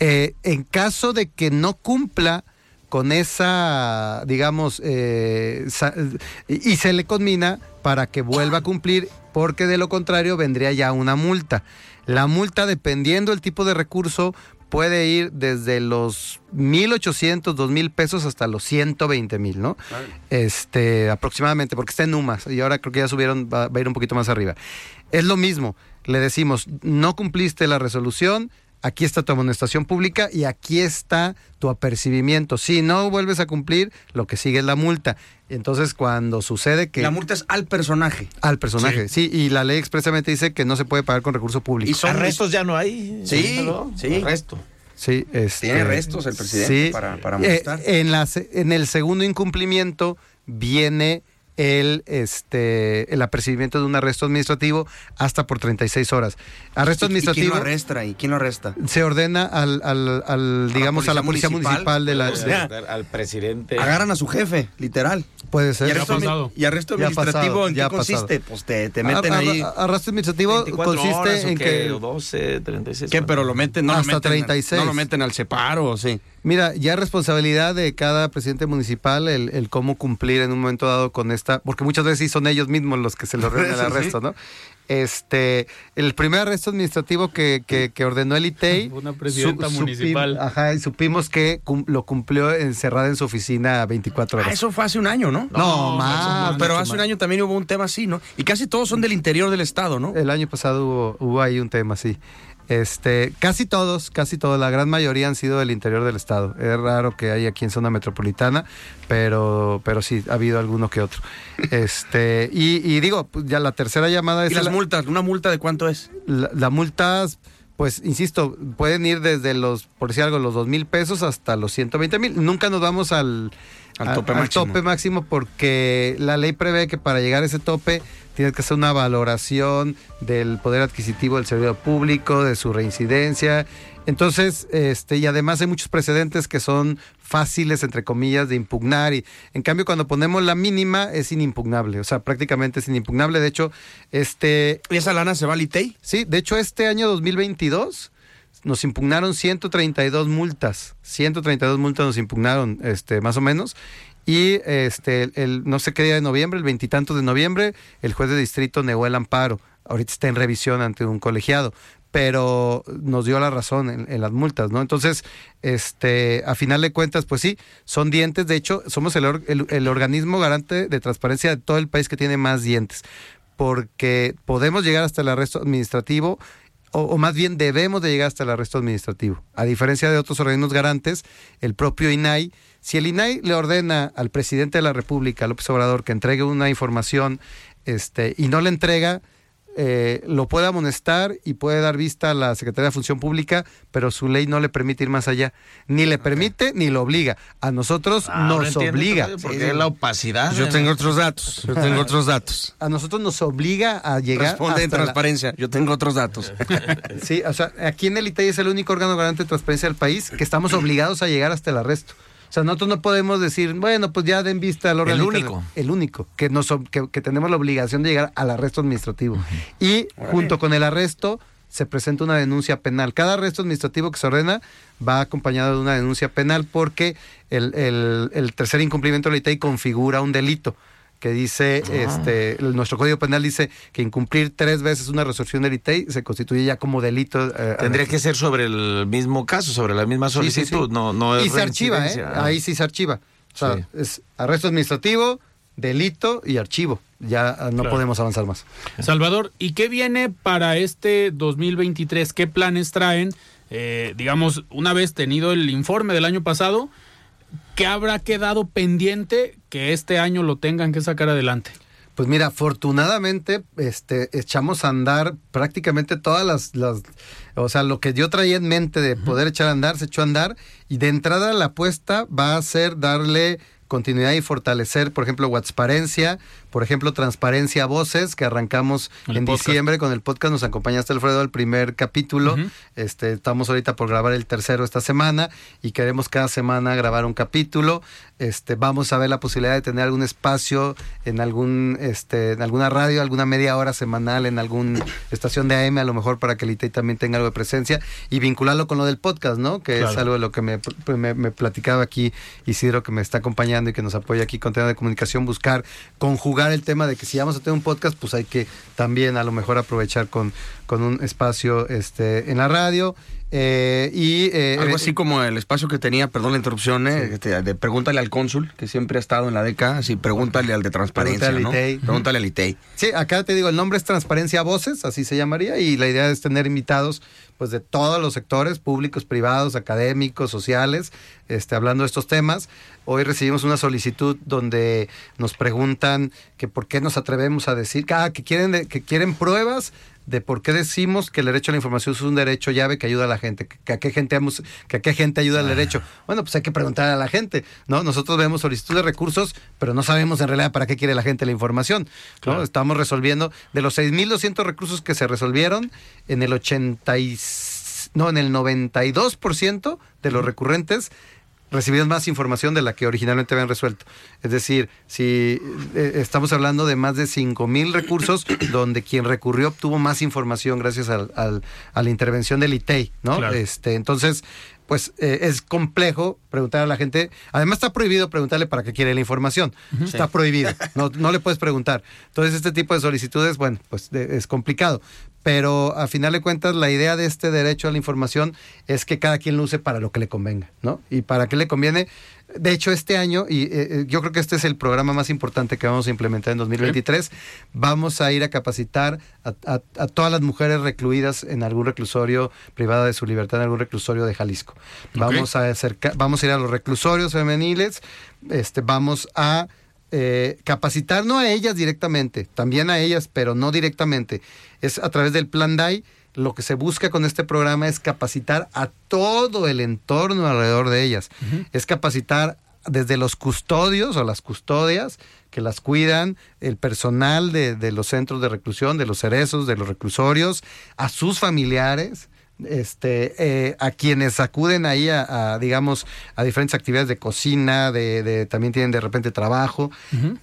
Speaker 6: Eh, en caso de que no cumpla con esa, digamos, eh, y se le conmina para que vuelva a cumplir, porque de lo contrario vendría ya una multa. La multa, dependiendo del tipo de recurso, puede ir desde los 1.800, 2.000 pesos hasta los 120 mil, ¿no? Este, aproximadamente, porque está en UMAS y ahora creo que ya subieron, va, va a ir un poquito más arriba. Es lo mismo, le decimos, no cumpliste la resolución, aquí está tu amonestación pública y aquí está tu apercibimiento. Si no vuelves a cumplir, lo que sigue es la multa. Entonces, cuando sucede que...
Speaker 5: La multa es al personaje.
Speaker 6: Al personaje, sí. y la ley expresamente dice que no se puede pagar con recurso público.
Speaker 4: ¿Y son arrestos ya no hay?
Speaker 5: Sí, sí.
Speaker 4: Arresto.
Speaker 6: Sí, este,
Speaker 5: Tiene arrestos el presidente para, para amonestar.
Speaker 6: Eh, en, la, en el segundo incumplimiento viene el, este, el apercibimiento de un arresto administrativo hasta por 36 horas. Arresto administrativo.
Speaker 5: ¿Y quién lo arresta ahí? ¿Quién lo arresta?
Speaker 6: Se ordena al, al, al digamos, a la policía municipal, de la.
Speaker 4: al presidente.
Speaker 5: Agarran a su jefe, literal.
Speaker 6: Puede ser.
Speaker 5: ¿Y arresto, ¿y arresto administrativo en qué consiste? Pues te, te meten ahí.
Speaker 6: Arresto administrativo consiste en que.
Speaker 4: 12, 36.
Speaker 5: ¿Qué? Pero lo meten, no
Speaker 6: hasta
Speaker 5: lo meten,
Speaker 6: 36.
Speaker 5: No lo meten al separo, sí.
Speaker 6: Mira, ya responsabilidad de cada presidente municipal el, el, cómo cumplir en un momento dado con esta, porque muchas veces sí son ellos mismos los que se le ordenan el arresto, ¿no? Este, el primer arresto administrativo que, que, que ordenó el ITEI.
Speaker 1: Una presidenta
Speaker 6: su,
Speaker 1: municipal.
Speaker 6: Supim, ajá, y supimos que cum, lo cumplió encerrada en su oficina 24 horas.
Speaker 5: Ah, eso fue hace un año, ¿no?
Speaker 6: No, no más.
Speaker 5: Pero hace un año también hubo un tema así, ¿no? Y casi todos son del interior del estado, ¿no?
Speaker 6: El año pasado hubo, hubo ahí un tema así. Este, casi todos, casi todos, la gran mayoría han sido del interior del estado. Es raro que haya aquí en zona metropolitana, pero, pero sí, ha habido alguno que otro. Este, y, y digo, pues, ya la tercera llamada es.
Speaker 5: ¿Y las
Speaker 6: la,
Speaker 5: multas? ¿Una multa de cuánto es?
Speaker 6: La, la multa, pues, insisto, pueden ir desde los, por decir algo, los dos mil pesos hasta los 120 mil. Nunca nos vamos al,
Speaker 5: al, tope,
Speaker 6: al
Speaker 5: máximo.
Speaker 6: tope máximo porque la ley prevé que para llegar a ese tope tienes que hacer una valoración del poder adquisitivo del servidor público, de su reincidencia. Entonces, este, y además hay muchos precedentes que son fáciles, entre comillas, de impugnar. Y en cambio, cuando ponemos la mínima, es inimpugnable. O sea, prácticamente es inimpugnable. De hecho, este.
Speaker 5: ¿Y esa lana se va al ITEI?
Speaker 6: Sí, de hecho, este año 2022 nos impugnaron 132 multas. 132 multas nos impugnaron, este, más o menos. Y este, el, no sé qué día de noviembre, el veintitantos de noviembre, el juez de distrito negó el amparo. Ahorita está en revisión ante un colegiado, pero nos dio la razón en, las multas, ¿no? Entonces, este, a final de cuentas, pues sí, son dientes. De hecho, somos el, el, el organismo garante de transparencia de todo el país que tiene más dientes, porque podemos llegar hasta el arresto administrativo o, o, más bien debemos de llegar hasta el arresto administrativo. A diferencia de otros organismos garantes, el propio INAI, si el INAI le ordena al presidente de la República, López Obrador, que entregue una información este, y no le entrega, eh, lo puede amonestar y puede dar vista a la Secretaría de Función Pública, pero su ley no le permite ir más allá. Ni le permite okay. ni lo obliga. A nosotros
Speaker 4: ah,
Speaker 6: nos obliga.
Speaker 4: Porque sí. es la opacidad.
Speaker 5: Yo tengo otros datos. Yo tengo otros datos.
Speaker 6: A nosotros nos obliga a llegar.
Speaker 5: Responde en transparencia. La... Yo tengo otros datos.
Speaker 6: sí, o sea, aquí en el ITAI es el único órgano garante de transparencia del país que estamos obligados a llegar hasta el arresto. O sea, nosotros no podemos decir, bueno, pues ya den vista al órgano.
Speaker 4: El único.
Speaker 6: El único, que, nos, que, que, tenemos la obligación de llegar al arresto administrativo. Uh -huh. Y Órale. junto con el arresto se presenta una denuncia penal. Cada arresto administrativo que se ordena va acompañado de una denuncia penal porque el, el, el tercer incumplimiento de la ITEI configura un delito que dice, ah. este, nuestro Código Penal dice que incumplir tres veces una resolución del ITEI se constituye ya como delito.
Speaker 4: Eh, Tendría que ser sobre el mismo caso, sobre la misma solicitud, sí, sí, sí. no, no
Speaker 6: Y se archiva, ¿eh? Ahí sí se archiva. O sea, es arresto administrativo, delito y archivo. Ya no claro. podemos avanzar más.
Speaker 1: Salvador, ¿y qué viene para este 2023? ¿Qué planes traen? Eh, digamos, una vez tenido el informe del año pasado, ¿qué habrá quedado pendiente que este año lo tengan que sacar adelante?
Speaker 6: Pues mira, afortunadamente este, echamos a andar prácticamente todas las, las, o sea, lo que yo traía en mente de poder echar a andar, se echó a andar y de entrada la apuesta va a ser darle continuidad y fortalecer, por ejemplo, Transparencia, por ejemplo, Transparencia Voces, que arrancamos
Speaker 1: El
Speaker 6: en
Speaker 1: podcast.
Speaker 6: diciembre con el podcast. Nos acompañaste, Alfredo, al primer capítulo. este, estamos ahorita por grabar el tercero esta semana y queremos cada semana grabar un capítulo. Este, vamos a ver la posibilidad de tener algún espacio en algún, este, en alguna radio, alguna media hora semanal, en alguna estación de AM, a lo mejor para que el ITEI también tenga algo de presencia y vincularlo con lo del podcast, ¿no? Que es algo de lo que me, me- me platicaba aquí Isidro, que me está acompañando y que nos apoya aquí con tema de comunicación, buscar conjugar el tema de que si vamos a tener un podcast, pues hay que también a lo mejor aprovechar con, con un espacio este, en la radio. eh, y eh,
Speaker 5: Algo
Speaker 6: eh,
Speaker 5: así como el espacio que tenía, perdón la interrupción, eh, de pregúntale al cónsul, que siempre ha estado en la DECA, así pregúntale al de transparencia,
Speaker 6: Pregúntale al
Speaker 5: ¿no?
Speaker 6: ITEI.
Speaker 5: Pregúntale al ITEI.
Speaker 6: Sí, acá te digo, el nombre es Transparencia Voces, así se llamaría, y la idea es tener invitados pues de todos los sectores, públicos, privados, académicos, sociales, este, hablando de estos temas. Hoy recibimos una solicitud donde nos preguntan que por qué nos atrevemos a decir, ah, que quieren, que quieren pruebas de por qué decimos que el derecho a la información es un derecho llave que ayuda a la gente, que, que a qué gente que a qué gente ayuda el derecho. Bueno, pues hay que preguntar a la gente, ¿no? Nosotros vemos solicitud de recursos, pero no sabemos en realidad para qué quiere la gente la información, ¿no?
Speaker 1: Claro.
Speaker 6: Estamos resolviendo de los 6.200 recursos que se resolvieron en el 80 y, no, en el 92% de los recurrentes recibieron más información de la que originalmente habían resuelto. Es decir, si eh, estamos hablando de más de 5 mil recursos donde quien recurrió obtuvo más información gracias al- al- a la intervención del ITEI, ¿no?
Speaker 1: Claro.
Speaker 6: Este, entonces, pues eh, es complejo preguntar a la gente. Además está prohibido preguntarle para qué quiere la información. Está prohibido. No, no le puedes preguntar. Entonces este tipo de solicitudes, bueno, pues de- es complicado. Pero a final de cuentas la idea de este derecho a la información es que cada quien lo use para lo que le convenga, ¿no? Y para qué le conviene. De hecho, este año, y eh, eh, yo creo que este es el programa más importante que vamos a implementar en 2023, vamos a ir a capacitar a, a- a todas las mujeres recluidas en algún reclusorio privada de su libertad, en algún reclusorio de Jalisco. Vamos a acercar, vamos a ir a los reclusorios femeniles, este, vamos a eh, capacitar no a ellas directamente, también a ellas, pero no directamente. Es a través del plan DAI. Lo que se busca con este programa es capacitar a todo el entorno alrededor de ellas. Es capacitar desde los custodios o las custodias que las cuidan, el personal de, de los centros de reclusión, de los cerezos, de los reclusorios, a sus familiares, este, eh, a quienes acuden ahí a, a, digamos, a diferentes actividades de cocina, de, de- también tienen de repente trabajo.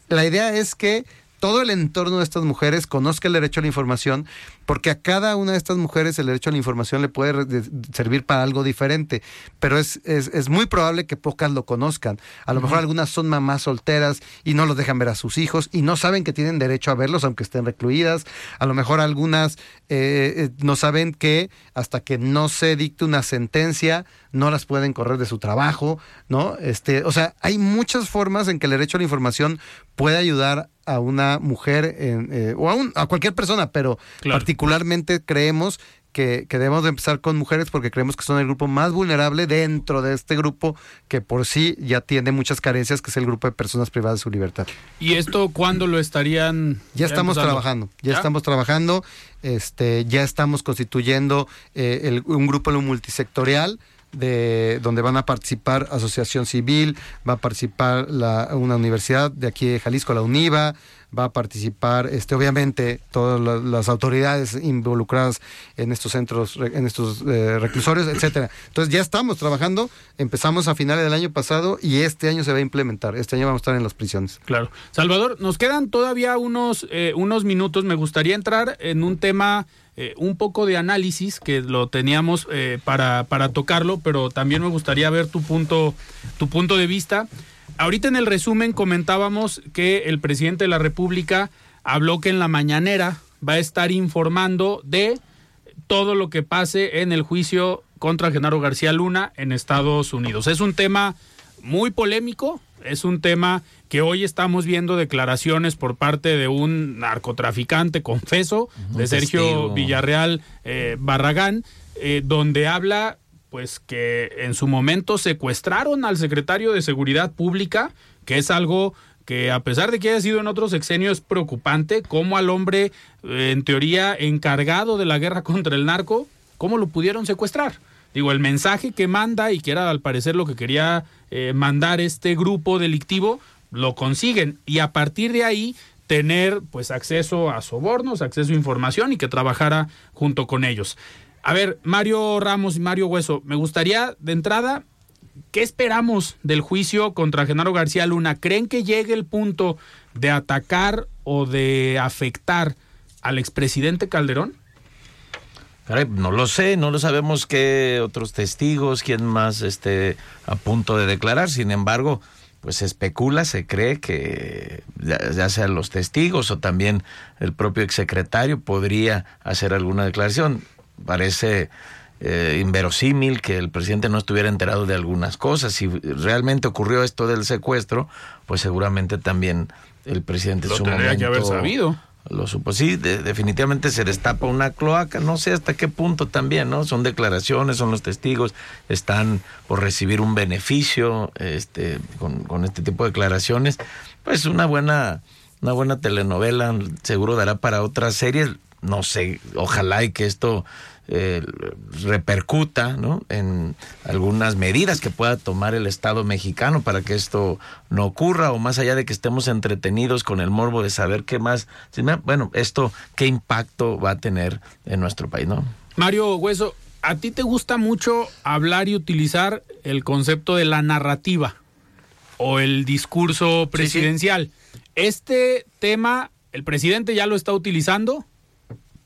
Speaker 6: La idea es que todo el entorno de estas mujeres conozca el derecho a la información, porque a cada una de estas mujeres el derecho a la información le puede servir para algo diferente, pero es, es, es muy probable que pocas lo conozcan. A lo mejor algunas son mamás solteras y no los dejan ver a sus hijos y no saben que tienen derecho a verlos aunque estén recluidas. A lo mejor algunas eh, eh, no saben que hasta que no se dicte una sentencia no las pueden correr de su trabajo, ¿no? Este, o sea, hay muchas formas en que el derecho a la información puede ayudar a una mujer en, eh, o a, un- a cualquier persona, pero
Speaker 1: Claro.
Speaker 6: particularmente creemos que, que debemos de empezar con mujeres porque creemos que son el grupo más vulnerable dentro de este grupo que por sí ya tiene muchas carencias, que es el grupo de personas privadas de su libertad.
Speaker 1: ¿Y esto cuándo lo estarían?
Speaker 6: Ya estamos
Speaker 1: empezando?
Speaker 6: trabajando, ya, estamos trabajando, este, ya estamos constituyendo eh, el- un grupo multisectorial de donde van a participar asociación civil, va a participar la, una universidad de aquí de Jalisco, la UNIVA, va a participar, este, obviamente, todas la- las autoridades involucradas en estos centros, en estos eh, reclusorios, etcétera. Entonces ya estamos trabajando, empezamos a finales del año pasado y este año se va a implementar. Este año vamos a estar en las prisiones.
Speaker 1: Claro. Salvador, nos quedan todavía unos, eh, unos minutos. Me gustaría entrar en un tema, eh, un poco de análisis, que lo teníamos eh, para, para tocarlo, pero también me gustaría ver tu punto, tu punto de vista. Ahorita en el resumen comentábamos que el presidente de la República habló que en la mañanera va a estar informando de todo lo que pase en el juicio contra Genaro García Luna en Estados Unidos. Es un tema muy polémico, es un tema que hoy estamos viendo declaraciones por parte de un narcotraficante confeso, de Sergio
Speaker 4: testigo.
Speaker 1: Villarreal eh, Barragán, eh, donde habla pues que en su momento secuestraron al secretario de Seguridad Pública, que es algo que a pesar de que haya sido en otros sexenios preocupante, como al hombre eh, en teoría encargado de la guerra contra el narco, ¿cómo lo pudieron secuestrar? Digo, el mensaje que manda y que era al parecer lo que quería eh, mandar este grupo delictivo, lo consiguen y a partir de ahí tener pues acceso a sobornos, acceso a información y que trabajara junto con ellos. A ver, Mario Ramos y Mario Hueso, me gustaría de entrada, ¿qué esperamos del juicio contra Genaro García Luna? ¿Creen que llegue el punto de atacar o de afectar al expresidente Calderón?
Speaker 4: No lo sé, no lo sabemos qué otros testigos, quién más esté a punto de declarar. Sin embargo, pues se especula, se cree que ya, sean los testigos o también el propio exsecretario podría hacer alguna declaración. Parece eh, inverosímil que el presidente no estuviera enterado de algunas cosas. Si realmente ocurrió esto del secuestro, pues seguramente también el presidente
Speaker 1: lo tendría que haber sabido
Speaker 4: lo supo. Sí, definitivamente se destapa una cloaca, no sé hasta qué punto también, ¿no? Son declaraciones, son los testigos, están por recibir un beneficio este, con, con este tipo de declaraciones. Pues una buena, una buena telenovela, seguro dará para otras series, no sé, ojalá y que esto eh, repercuta ¿no? en algunas medidas que pueda tomar el Estado mexicano para que esto no ocurra o más allá de que estemos entretenidos con el morbo de saber qué más, bueno, esto qué impacto va a tener en nuestro país, ¿no?
Speaker 1: Mario Hueso, ¿a ti te gusta mucho hablar y utilizar el concepto de la narrativa o el discurso presidencial? Este tema, el presidente ya lo está utilizando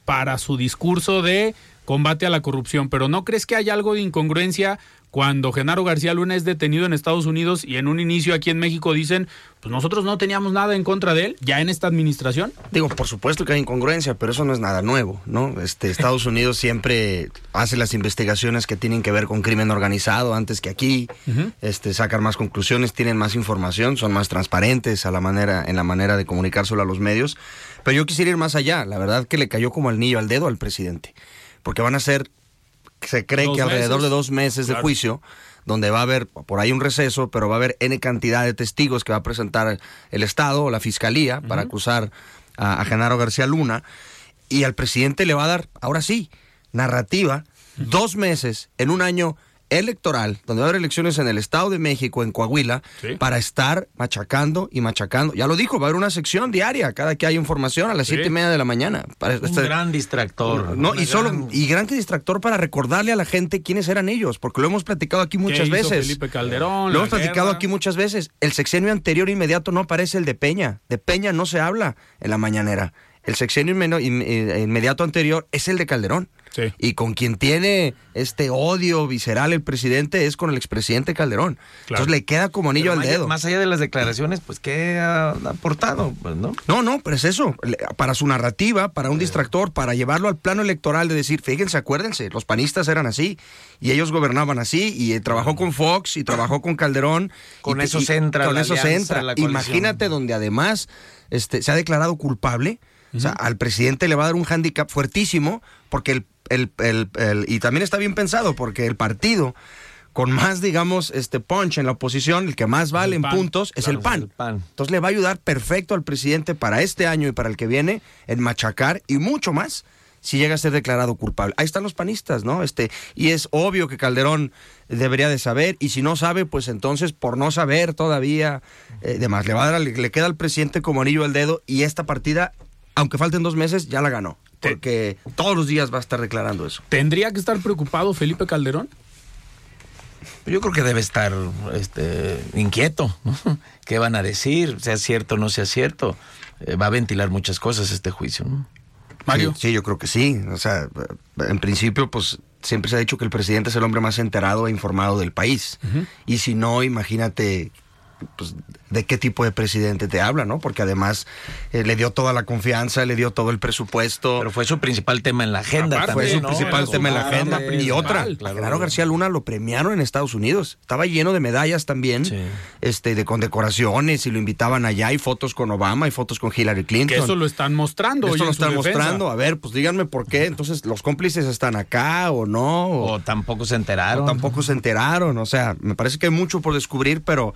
Speaker 1: para su discurso de combate a la corrupción, pero ¿no crees que hay algo de incongruencia cuando Genaro García Luna es detenido en Estados Unidos y en un inicio aquí en México dicen, pues nosotros no teníamos nada en contra de él, ya en esta administración?
Speaker 5: Digo, por supuesto que hay incongruencia, pero eso no es nada nuevo, ¿no? Este, Estados Unidos siempre hace las investigaciones que tienen que ver con crimen organizado antes que aquí, este, sacan más conclusiones, tienen más información, son más transparentes a la manera, en la manera de comunicárselo a los medios. Pero yo quisiera ir más allá, la verdad que le cayó como el niño al dedo al presidente porque van a ser, se cree que alrededor de dos meses de juicio, donde va a haber por ahí un receso, pero va a haber N cantidad de testigos que va a presentar el Estado o la Fiscalía para acusar a, Genaro García Luna, y al presidente le va a dar, ahora sí, narrativa, dos meses en un año electoral, donde va a haber elecciones en el Estado de México, en Coahuila, para estar machacando y machacando. Ya lo dijo, va a haber una sección diaria cada que haya información a las siete y media de la mañana.
Speaker 4: Para Un gran distractor.
Speaker 5: No, y solo, y gran distractor para recordarle a la gente quiénes eran ellos, porque lo hemos platicado aquí muchas veces.
Speaker 1: Felipe Calderón.
Speaker 5: Lo hemos platicado aquí muchas veces. El sexenio anterior inmediato no aparece el de Peña. De Peña no se habla en la mañanera. El sexenio inmediato anterior es el de Calderón. Y con quien tiene este odio visceral el presidente es con el expresidente Calderón. Entonces le queda como anillo al dedo.
Speaker 4: Más allá de las declaraciones, pues, ¿qué ha aportado? Pues, ¿no?
Speaker 5: no, no, pero es eso. Para su narrativa, para un distractor, para llevarlo al plano electoral de decir, fíjense, acuérdense, los panistas eran así y ellos gobernaban así y eh, trabajó con Fox y trabajó con Calderón.
Speaker 4: Con eso se entra.
Speaker 5: Con eso se entra. Imagínate donde además este, se ha declarado culpable. O sea, al presidente le va a dar un hándicap fuertísimo porque el el, el, el, y también está bien pensado porque el partido con más, digamos, este punch en la oposición, el que más vale en puntos, es el PAN. Entonces le va a ayudar perfecto al presidente para este año y para el que viene en machacar y mucho más si llega a ser declarado culpable. Ahí están los panistas, ¿no? Este, y es obvio que Calderón debería de saber, y si no sabe, pues entonces por no saber todavía, eh, demás, le va a dar, le queda al presidente como anillo al dedo, y esta partida, aunque falten dos meses, ya la ganó porque todos los días va a estar declarando eso.
Speaker 1: ¿Tendría que estar preocupado Felipe Calderón?
Speaker 4: Yo creo que debe estar este, inquieto. ¿Qué van a decir? Sea cierto o no sea cierto. Eh, va a ventilar muchas cosas este juicio.
Speaker 5: Mario. Sí, yo creo que sí. O sea, en principio, pues siempre se ha dicho que el presidente es el hombre más enterado e informado del país. Y si no, imagínate pues, de qué tipo de presidente te habla, ¿no? Porque además eh, le dio toda la confianza, le dio todo el presupuesto.
Speaker 4: Pero fue su principal tema en la agenda.
Speaker 5: fue su principal tema en la agenda. Y otra, claro. García Luna lo premiaron en Estados Unidos. Estaba lleno de medallas también, este, de condecoraciones y lo invitaban allá. Hay fotos con Obama, y fotos con Hillary Clinton.
Speaker 1: Que eso lo están mostrando.
Speaker 5: Eso lo están mostrando. A ver, pues díganme por qué. Entonces, ¿los cómplices están acá o no?
Speaker 4: O, tampoco se enteraron. O
Speaker 5: tampoco se enteraron. O sea, me parece que hay mucho por descubrir, pero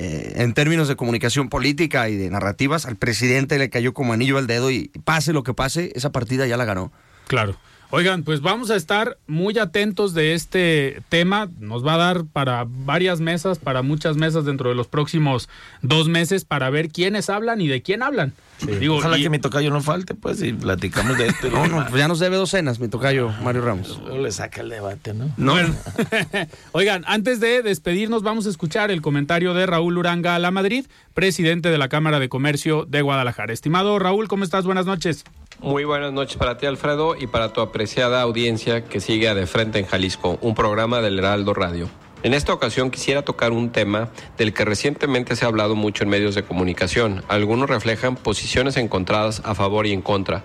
Speaker 5: eh, en términos de comunicación política y de narrativas, al presidente le cayó como anillo al dedo y pase lo que pase, esa partida ya la ganó.
Speaker 1: Claro. Oigan, pues vamos a estar muy atentos de este tema. Nos va a dar para varias mesas, para muchas mesas dentro de los próximos dos meses para ver quiénes hablan y de quién hablan.
Speaker 4: Digo, Ojalá que mi tocayo no falte, pues, y platicamos de esto.
Speaker 5: no, no, pues ya nos debe dos cenas, mi tocayo Mario Ramos.
Speaker 4: Luego le saca el debate, ¿no?
Speaker 1: No. Oigan, antes de despedirnos, vamos a escuchar el comentario de Raúl Uranga a la Madrid, presidente de la Cámara de Comercio de Guadalajara. Estimado Raúl, ¿cómo estás? Buenas noches.
Speaker 11: Muy buenas noches para ti, Alfredo, y para tu apreciada audiencia que sigue a De Frente en Jalisco, un programa del Heraldo Radio. En esta ocasión quisiera tocar un tema del que recientemente se ha hablado mucho en medios de comunicación. Algunos reflejan posiciones encontradas a favor y en contra.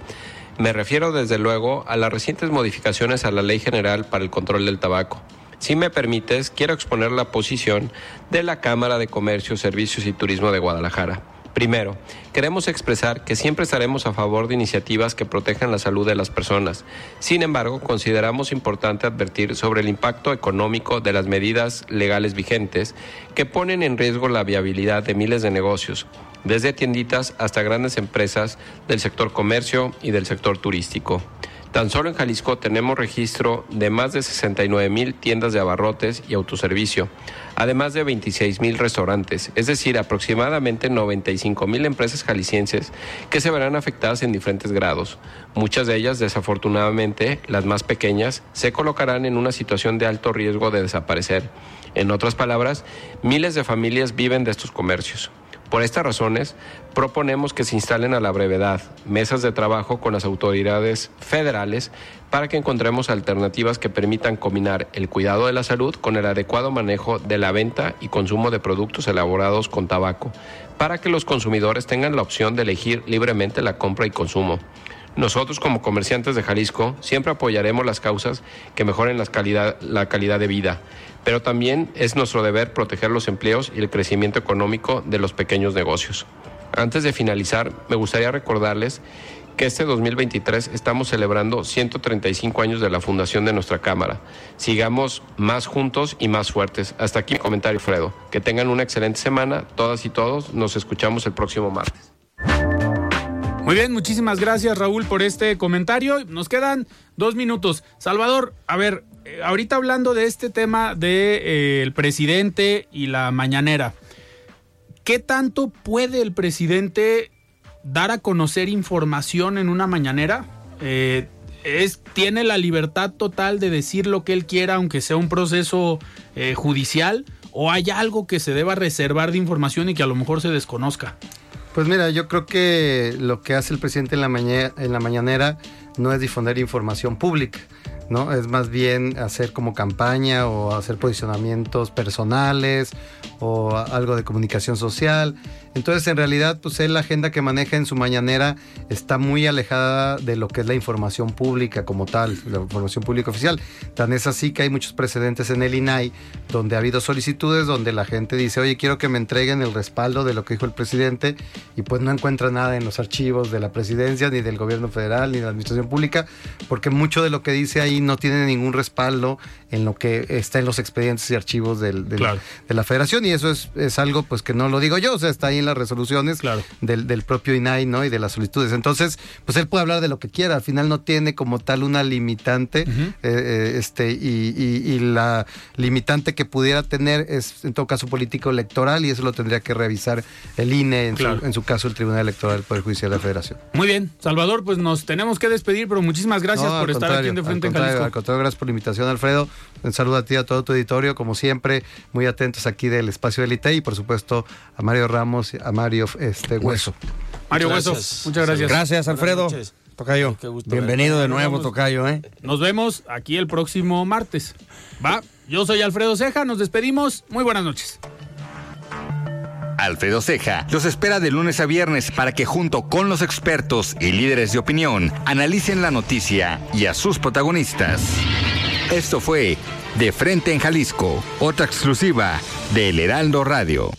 Speaker 11: Me refiero desde luego a las recientes modificaciones a la Ley General para el Control del Tabaco. Si me permites, quiero exponer la posición de la Cámara de Comercio, Servicios y Turismo de Guadalajara. Primero, queremos expresar que siempre estaremos a favor de iniciativas que protejan la salud de las personas. Sin embargo, consideramos importante advertir sobre el impacto económico de las medidas legales vigentes que ponen en riesgo la viabilidad de miles de negocios, desde tienditas hasta grandes empresas del sector comercio y del sector turístico. Tan solo en Jalisco tenemos registro de más de 69 mil tiendas de abarrotes y autoservicio, además de 26 mil restaurantes, es decir, aproximadamente 95 mil empresas jaliscienses que se verán afectadas en diferentes grados. Muchas de ellas, desafortunadamente, las más pequeñas, se colocarán en una situación de alto riesgo de desaparecer. En otras palabras, miles de familias viven de estos comercios. Por estas razones, proponemos que se instalen a la brevedad mesas de trabajo con las autoridades federales para que encontremos alternativas que permitan combinar el cuidado de la salud con el adecuado manejo de la venta y consumo de productos elaborados con tabaco, para que los consumidores tengan la opción de elegir libremente la compra y consumo. Nosotros como comerciantes de Jalisco siempre apoyaremos las causas que mejoren la calidad, de vida pero también es nuestro deber proteger los empleos y el crecimiento económico de los pequeños negocios. Antes de finalizar, me gustaría recordarles que este 2023 estamos celebrando 135 años de la fundación de nuestra Cámara. Sigamos más juntos y más fuertes. Hasta aquí mi comentario, Fredo. Que tengan una excelente semana, todas y todos. Nos escuchamos el próximo martes.
Speaker 1: Muy bien, muchísimas gracias Raúl por este comentario. Nos quedan dos minutos. Salvador, a ver, ahorita hablando de este tema del de, eh, presidente y la mañanera, ¿qué tanto puede el presidente dar a conocer información en una mañanera? Eh, es, ¿Tiene la libertad total de decir lo que él quiera, aunque sea un proceso judicial? ¿O hay algo que se deba reservar de información y que a lo mejor se desconozca?
Speaker 6: Pues mira, yo creo que lo que hace el presidente en la, en la mañanera no es difundir información pública Es más bien hacer como campaña o hacer posicionamientos personales o algo de comunicación social. Entonces, en realidad, pues él la agenda que maneja en su mañanera está muy alejada de lo que es la información pública como tal, la información pública oficial. Tan es así que hay muchos precedentes en el INAI donde ha habido solicitudes donde la gente dice, oye, quiero que me entreguen el respaldo de lo que dijo el presidente y pues no encuentra nada en los archivos de la presidencia, ni del gobierno federal, ni de la administración pública, porque mucho de lo que dice ahí no tiene ningún respaldo en lo que está en los expedientes y archivos del, de la federación y eso es, es, algo pues que no lo digo yo, o sea, está ahí en las resoluciones del, del, propio INAI, ¿no? Y de las solicitudes. Entonces, pues él puede hablar de lo que quiera, al final no tiene como tal una limitante, eh, eh, este, y, y, la limitante que pudiera tener es en todo caso político electoral y eso lo tendría que revisar el INE, en, su, en su, caso el Tribunal Electoral del Poder Judicial de la Federación.
Speaker 1: Muy bien, Salvador, pues nos tenemos que despedir, pero muchísimas gracias por estar aquí en De Frente en Jalisco.
Speaker 6: Al contrario, gracias por la invitación, Alfredo. Un saludo a ti, a todo tu editorio, como siempre, muy atentos aquí del espacio del ITE y por supuesto a Mario Ramos, a Mario este, Hueso.
Speaker 1: Mario Hueso, muchas gracias.
Speaker 5: Gracias, Alfredo. Tocayo. Bienvenido de nuevo, Tocayo. ¿eh?
Speaker 1: Nos vemos aquí el próximo martes. Va, yo soy Alfredo Ceja, nos despedimos. Muy buenas noches.
Speaker 2: Alfredo Ceja los espera de lunes a viernes para que junto con los expertos y líderes de opinión analicen la noticia y a sus protagonistas. Esto fue De Frente en Jalisco, otra exclusiva de El Heraldo Radio.